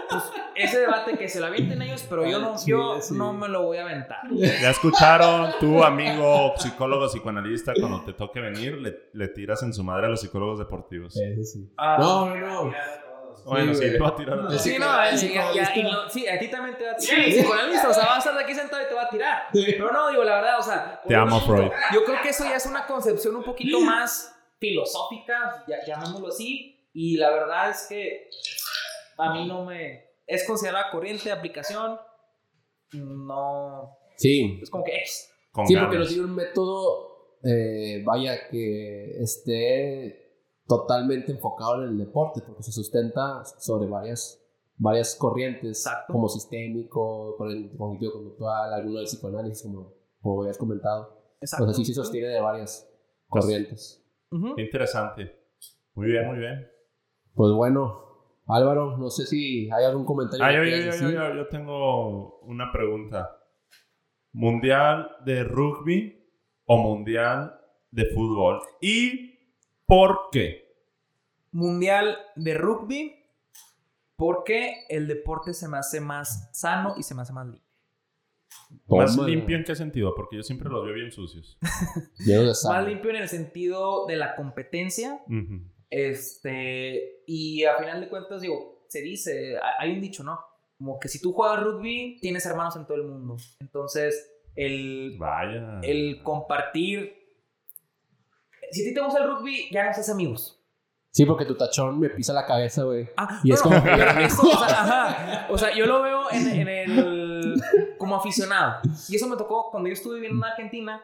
pues ese debate que se lo avienten ellos, pero yo no, yo Sí, sí. no me lo voy a aventar. Ya escucharon, tu amigo psicólogo psicoanalista, cuando te toque venir, le, le tiras en su madre a los psicólogos deportivos. Eso sí. Ah, No, no, no. Bueno, sí, güey. te va a tirar. a. Sí, Sí, no, sí, ya- ya- y lo- sí, a ti también te va a tirar. Sí, psicoanalista, o sea, va a estar aquí sentado y te va a tirar. Pero no, digo, la verdad, o sea. Te amo, Freud. Yo creo que eso ya es una concepción un poquito más filosófica, ya- llamémoslo así. Y la verdad es que a mí no me. Es considerada corriente de aplicación. No. Sí. Es como que. Con Sí, porque no ganas. tiene un método, eh, vaya, que esté totalmente enfocado en el deporte, porque se sustenta sobre varias, varias corrientes, Exacto. como sistémico, corriente cognitivo-conductual, alguno del psicoanálisis, como, como habías comentado. Exacto. O sea, sí se sostiene de varias corrientes. Interesante. Muy bien, muy bien. Pues bueno, Álvaro, no sé si hay algún comentario. Ah, yo, yo, yo, yo, yo tengo una pregunta. ¿Mundial de rugby o mundial de fútbol? ¿Y por qué? Mundial de rugby. Porque el deporte se me hace más sano y se me hace más limpio. ¿Más Tómala. limpio en qué sentido? Porque yo siempre los veo bien sucios. [LAUGHS] Más limpio en el sentido de la competencia. Este, y a final de cuentas, digo, se dice, ha- hay un dicho, ¿no? Como que si tú juegas rugby, tienes hermanos en todo el mundo. Entonces, el, Vaya. el compartir. Si a ti te gusta el rugby, ya no haces amigos. Sí, porque tu tachón me pisa la cabeza, güey. Ah, Y no, es no, como- pero [LAUGHS] eso, o, sea, [LAUGHS] ajá. O sea, yo lo veo en, en el. Como aficionado. Y eso me tocó cuando yo estuve viviendo en Argentina.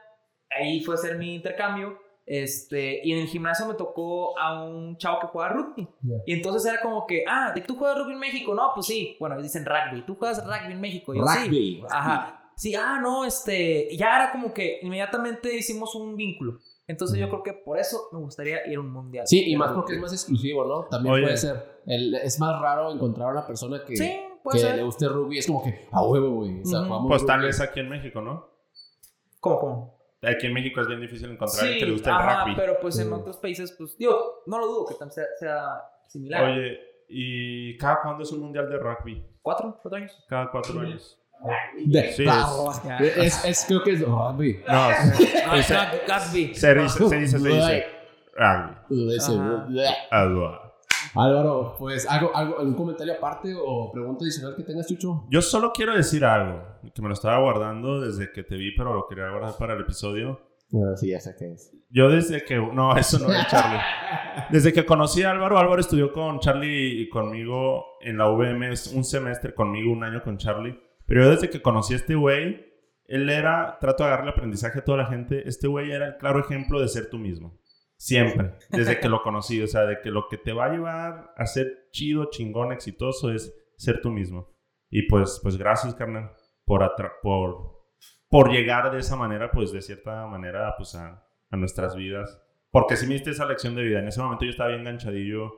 Ahí fue a hacer mi intercambio. Este, y en el gimnasio me tocó a un chavo que juega rugby. Ya. Y entonces era como que, ah, ¿de que tú juegas rugby en México? No, pues sí. Bueno, dicen rugby. ¿Tú juegas rugby en México? Yo, sí. Rugby. Ajá. Sí, ah, no, este. Ya era como que inmediatamente hicimos un vínculo. Entonces yo creo que por eso me gustaría ir a un mundial. Sí, y más porque es más exclusivo, ¿no? También Oye. puede ser. El- es más raro encontrar a una persona que, Sí, puede que ser. le guste rugby. Es como que, a huevo, güey. O sea, Ujú. jugamos Pues tal rugby. vez aquí en México, ¿no? ¿Cómo, cómo? Aquí en México es bien difícil encontrar Sí, alguien que le guste el ajá, rugby. pero pues en Sí. otros países, pues, digo, no lo dudo que también sea, sea similar. Oye, ¿y cada cuándo es un mundial de rugby? ¿Cuatro? ¿Cuatro años? Cada cuatro años. De- Sí, Ya. es, es- creo que es rugby. No, Ah, Gat- Gatsby. se dice, se dice, se dice. Rugby. Álvaro, pues, ¿algo, algo, ¿algún comentario aparte o pregunta adicional que tengas, Chucho? Yo solo quiero decir algo, que me lo estaba guardando desde que te vi, pero lo quería guardar para el episodio. Ah, sí, ya sé qué es. Yo desde que... No, [LAUGHS] eso no es Charlie. Desde que conocí a Álvaro, Álvaro estudió con Charlie y conmigo en la VM, un semestre conmigo, un año con Charlie. Pero yo desde que conocí a este güey, él era, trato de agarrarle aprendizaje a toda la gente, este güey era el claro ejemplo de ser tú mismo. Siempre, [LAUGHS] desde que lo conocí, o sea, de que lo que te va a llevar a ser chido, chingón, exitoso es ser tú mismo. Y pues, pues gracias, carnal, por, por, por llegar de esa manera, pues de cierta manera, pues a, a nuestras vidas. Porque si me diste esa lección de vida. En ese momento yo estaba bien enganchadillo.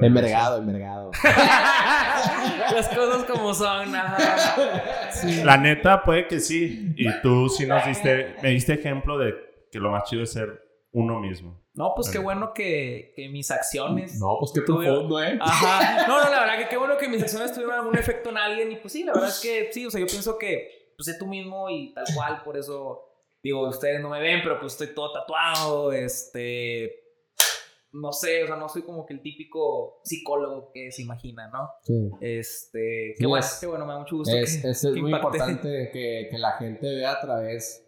Envergado, envergado. [LAUGHS] Las cosas como son. ajá. La neta, puede que sí. Y tú sí nos diste, me diste ejemplo de que lo más chido es ser uno mismo. No, pues qué bueno que, que mis acciones. No, pues qué profundo, ¿eh? Ajá. [LAUGHS] No, no, la verdad que qué bueno que mis acciones tuvieron algún efecto en alguien. Y pues sí, la verdad es que sí, o sea, yo pienso que pues sé tú mismo y tal cual, por eso digo, ustedes no me ven, pero pues estoy todo tatuado, este. No sé, o sea, no soy como que el típico psicólogo que se imagina, ¿no? Sí. Este. Sí, Qué bueno, es- qué bueno, me da mucho gusto. Es, que- es, muy impacte. importante que, que la gente vea a través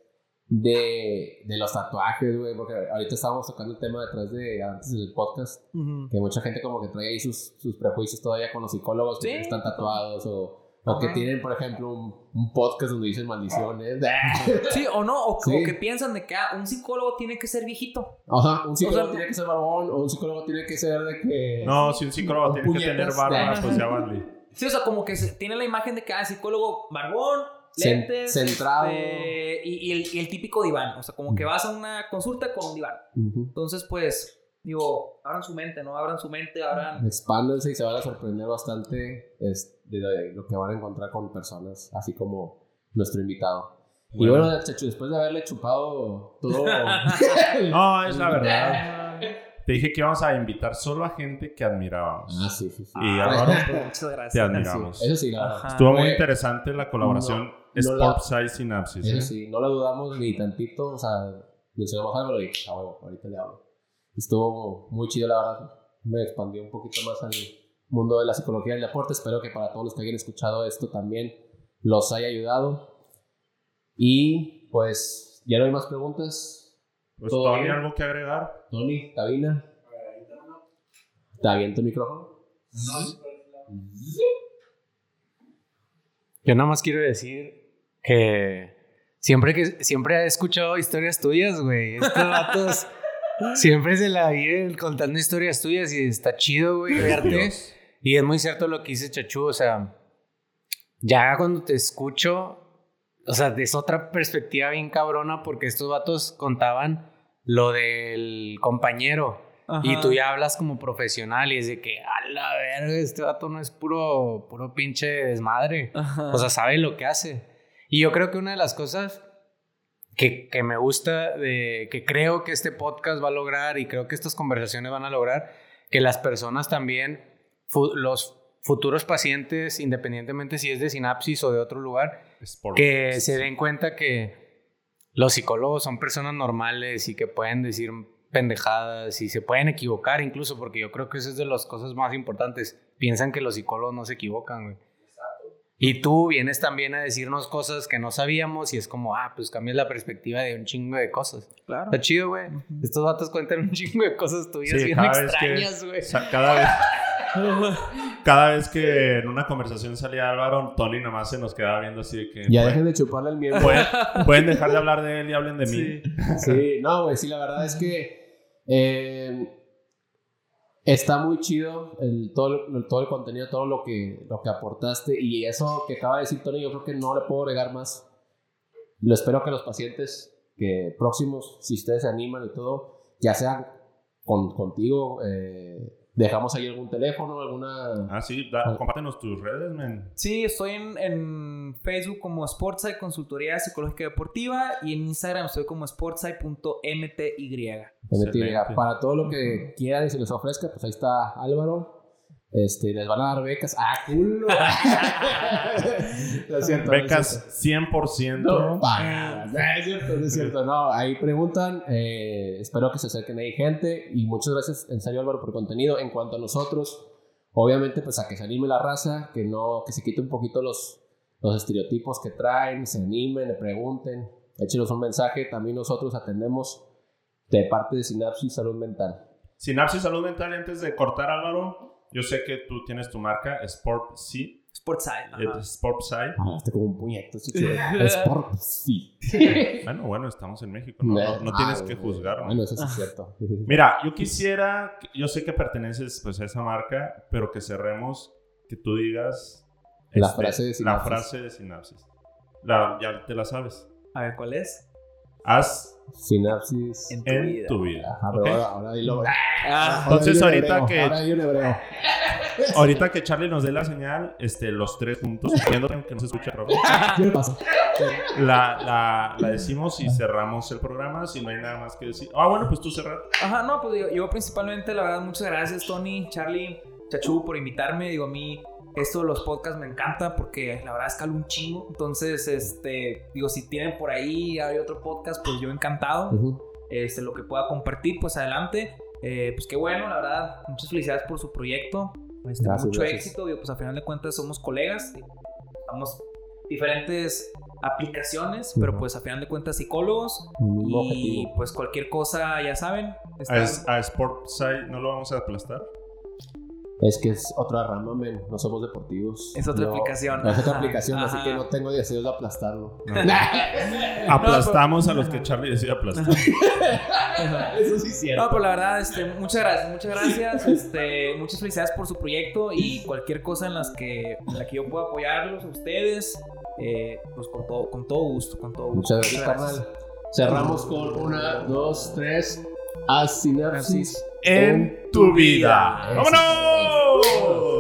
de, de los tatuajes, güey, porque ahorita estábamos tocando el tema detrás de antes del podcast, que mucha gente como que trae ahí sus, sus prejuicios todavía con los psicólogos que Sí. están tatuados o, o que tienen, por ejemplo, un, un podcast donde dicen maldiciones. [LAUGHS] Sí, o no, o, Sí. o que piensan de que ah, un psicólogo tiene que ser viejito. Ajá, un psicólogo O sea, tiene que ser barbón o un psicólogo tiene que ser de que... No, si un psicólogo Un tiene que tener barba, [LAUGHS] pues ya vale. Sí, o sea, como que se- tiene la imagen de que ah, psicólogo barbón, lentes. centrado. este, y, y el, y el típico diván. O sea, como que vas a una consulta con un diván. Ujú. Entonces, pues, digo, abran su mente, ¿no? Abran su mente, abran. Expándanse y se van a sorprender bastante es, de lo, que van a encontrar con personas, así como nuestro invitado. Y Bueno. bueno, Chacho, después de haberle chupado todo. [LAUGHS] No, es la verdad. Te dije que íbamos a invitar solo a gente que admirábamos. Ah, sí, sí, sí. Y Ah, Álvaro, pues, te admiramos. Eso sí, la verdad. Ajá. Estuvo muy interesante la colaboración No, no la- Sportside Synapsis. Eso ¿eh? sí, no lo dudamos ni tantito. O sea, mencionamos algo y a huevo, ahorita le hablo. Estuvo muy chido, la verdad. Me expandió un poquito más al mundo de la psicología del deporte. Espero que para todos los que hayan escuchado esto también los haya ayudado. Y pues, ya no hay más preguntas. Pues, ¿Todo Tony, bien? ¿algo que agregar? Tony, cabina. ¿Está bien tu micrófono? Yo nada más quiero decir que siempre que siempre he escuchado historias tuyas, güey. Estos [LAUGHS] vatos siempre se la viven contando historias tuyas y está chido, güey, verte. Y es muy cierto lo que dice Chachu, o sea, ya cuando te escucho, o sea, es otra perspectiva bien cabrona porque estos vatos contaban lo del compañero. Y Ajá. tú ya hablas como profesional y es de que, a la verga, este vato no es puro, puro pinche desmadre. Ajá. O sea, sabe lo que hace. Y yo creo que una de las cosas que, que me gusta, de, que creo que este podcast va a lograr y creo que estas conversaciones van a lograr, que las personas también, fu- los futuros pacientes, independientemente si es de sinapsis o de otro lugar, Sport. que se den cuenta que los psicólogos son personas normales y que pueden decir pendejadas y se pueden equivocar incluso, porque yo creo que eso es de las cosas más importantes. Piensan que los psicólogos no se equivocan, güey. Y tú vienes también a decirnos cosas que no sabíamos y es como, ah, pues cambias la perspectiva de un chingo de cosas. Claro. Está chido, güey. Estos datos cuentan un chingo de cosas tuyas Sí, bien extrañas, güey. O sea, cada vez, cada vez que en una conversación salía Álvaro, Tony nomás se nos quedaba viendo así de que... Ya "Pueden- dejen de chuparle el miembro. pueden, pueden dejar de hablar de él y hablen de mí. Sí, no, güey, sí, la verdad es que eh, está muy chido el, todo, el, todo el contenido, todo lo que, lo que aportaste y eso que acaba de decir Tony, yo creo que no le puedo agregar más. Lo espero que los pacientes que próximos, si ustedes se animan y todo, ya sean con, contigo, eh, dejamos ahí algún teléfono, alguna... Ah, sí, da- compártenos tus redes, men. Sí, estoy en, en Facebook como Sportside Consultoría Psicológica Deportiva y en Instagram estoy como sportside.mty. Para todo lo que quieran y se les ofrezca, pues ahí está Álvaro. Este, les van a dar becas. ¡Ah, culo! [LAUGHS] No es cierto, no es Becas 100%. No, pagadas. No, es cierto, no es cierto. No, ahí preguntan. eh, espero que se acerquen ahí gente. Y muchas gracias, en serio, Álvaro, por el contenido. En cuanto a nosotros, obviamente, pues a que se anime la raza, que no, que se quite un poquito los, los estereotipos que traen, se animen, le pregunten, échenos un mensaje. También nosotros atendemos de parte de Sinapsis Salud Mental. Sinapsis Salud Mental, antes de cortar, Álvaro, yo sé que tú tienes tu marca Sport C, Sportside. ajá. Sportside. Hablaste como un puñeto, si quieres. [LAUGHS] Sport, sí. Bueno, bueno, estamos en México, no, no- no Ah, tienes que güey. juzgar. ¿no? Bueno, eso sí es cierto. [LAUGHS] Mira, yo quisiera, yo sé que perteneces pues a esa marca, pero que cerremos, que tú digas este, La frase de La sinapsis. frase de sinapsis. La- ya te la sabes. A ver, ¿cuál es? Haz Sinapsis. En tu en vida. tu vida. Ajá, ahora, ahora dilo. Ah, Entonces, Ahora ahorita hebreo, que- Ahora. [LAUGHS] Ahorita que Charlie nos dé la señal, este, los tres juntos, viendo que no se escucha, Rafa, ¿Qué pasa? la, la, la decimos y cerramos el programa. Si no hay nada más que decir. Ah, bueno, pues tú cerrar. Ajá, no, pues digo, yo principalmente, la verdad, muchas gracias, Tony, Charlie, Chachu, por invitarme. Digo, a mí esto de los podcasts me encanta porque la verdad escalo un chingo. Entonces, este, digo, si tienen por ahí, hay otro podcast, pues yo encantado. Este, lo que pueda compartir, pues adelante. Eh, pues qué bueno, la verdad, muchas felicidades por su proyecto. Este, Gracias, mucho gracias. éxito, digo, pues a final de cuentas somos colegas. Somos diferentes aplicaciones, pero pues a final de cuentas psicólogos. Y objetivo. pues cualquier cosa, ya saben. A, a Sportside no lo vamos a aplastar. Es que es otra rama, men. No somos deportivos. Es otra No, aplicación. no, es otra Ajá, aplicación, así que no tengo deseos de aplastarlo. [LAUGHS] [LAUGHS] Aplastamos a los que Charlie decía aplastar. [LAUGHS] Eso sí es cierto. No, pues la verdad, este, muchas gracias, muchas gracias. Este, muchas felicidades por su proyecto y cualquier cosa en las que, en la que yo pueda apoyarlos a ustedes. eh, pues con todo, con todo gusto, con todo gusto. Muchas gracias, carnal. Cerramos con una, dos, tres. Asinapsis En tu vida. ¡Vámonos!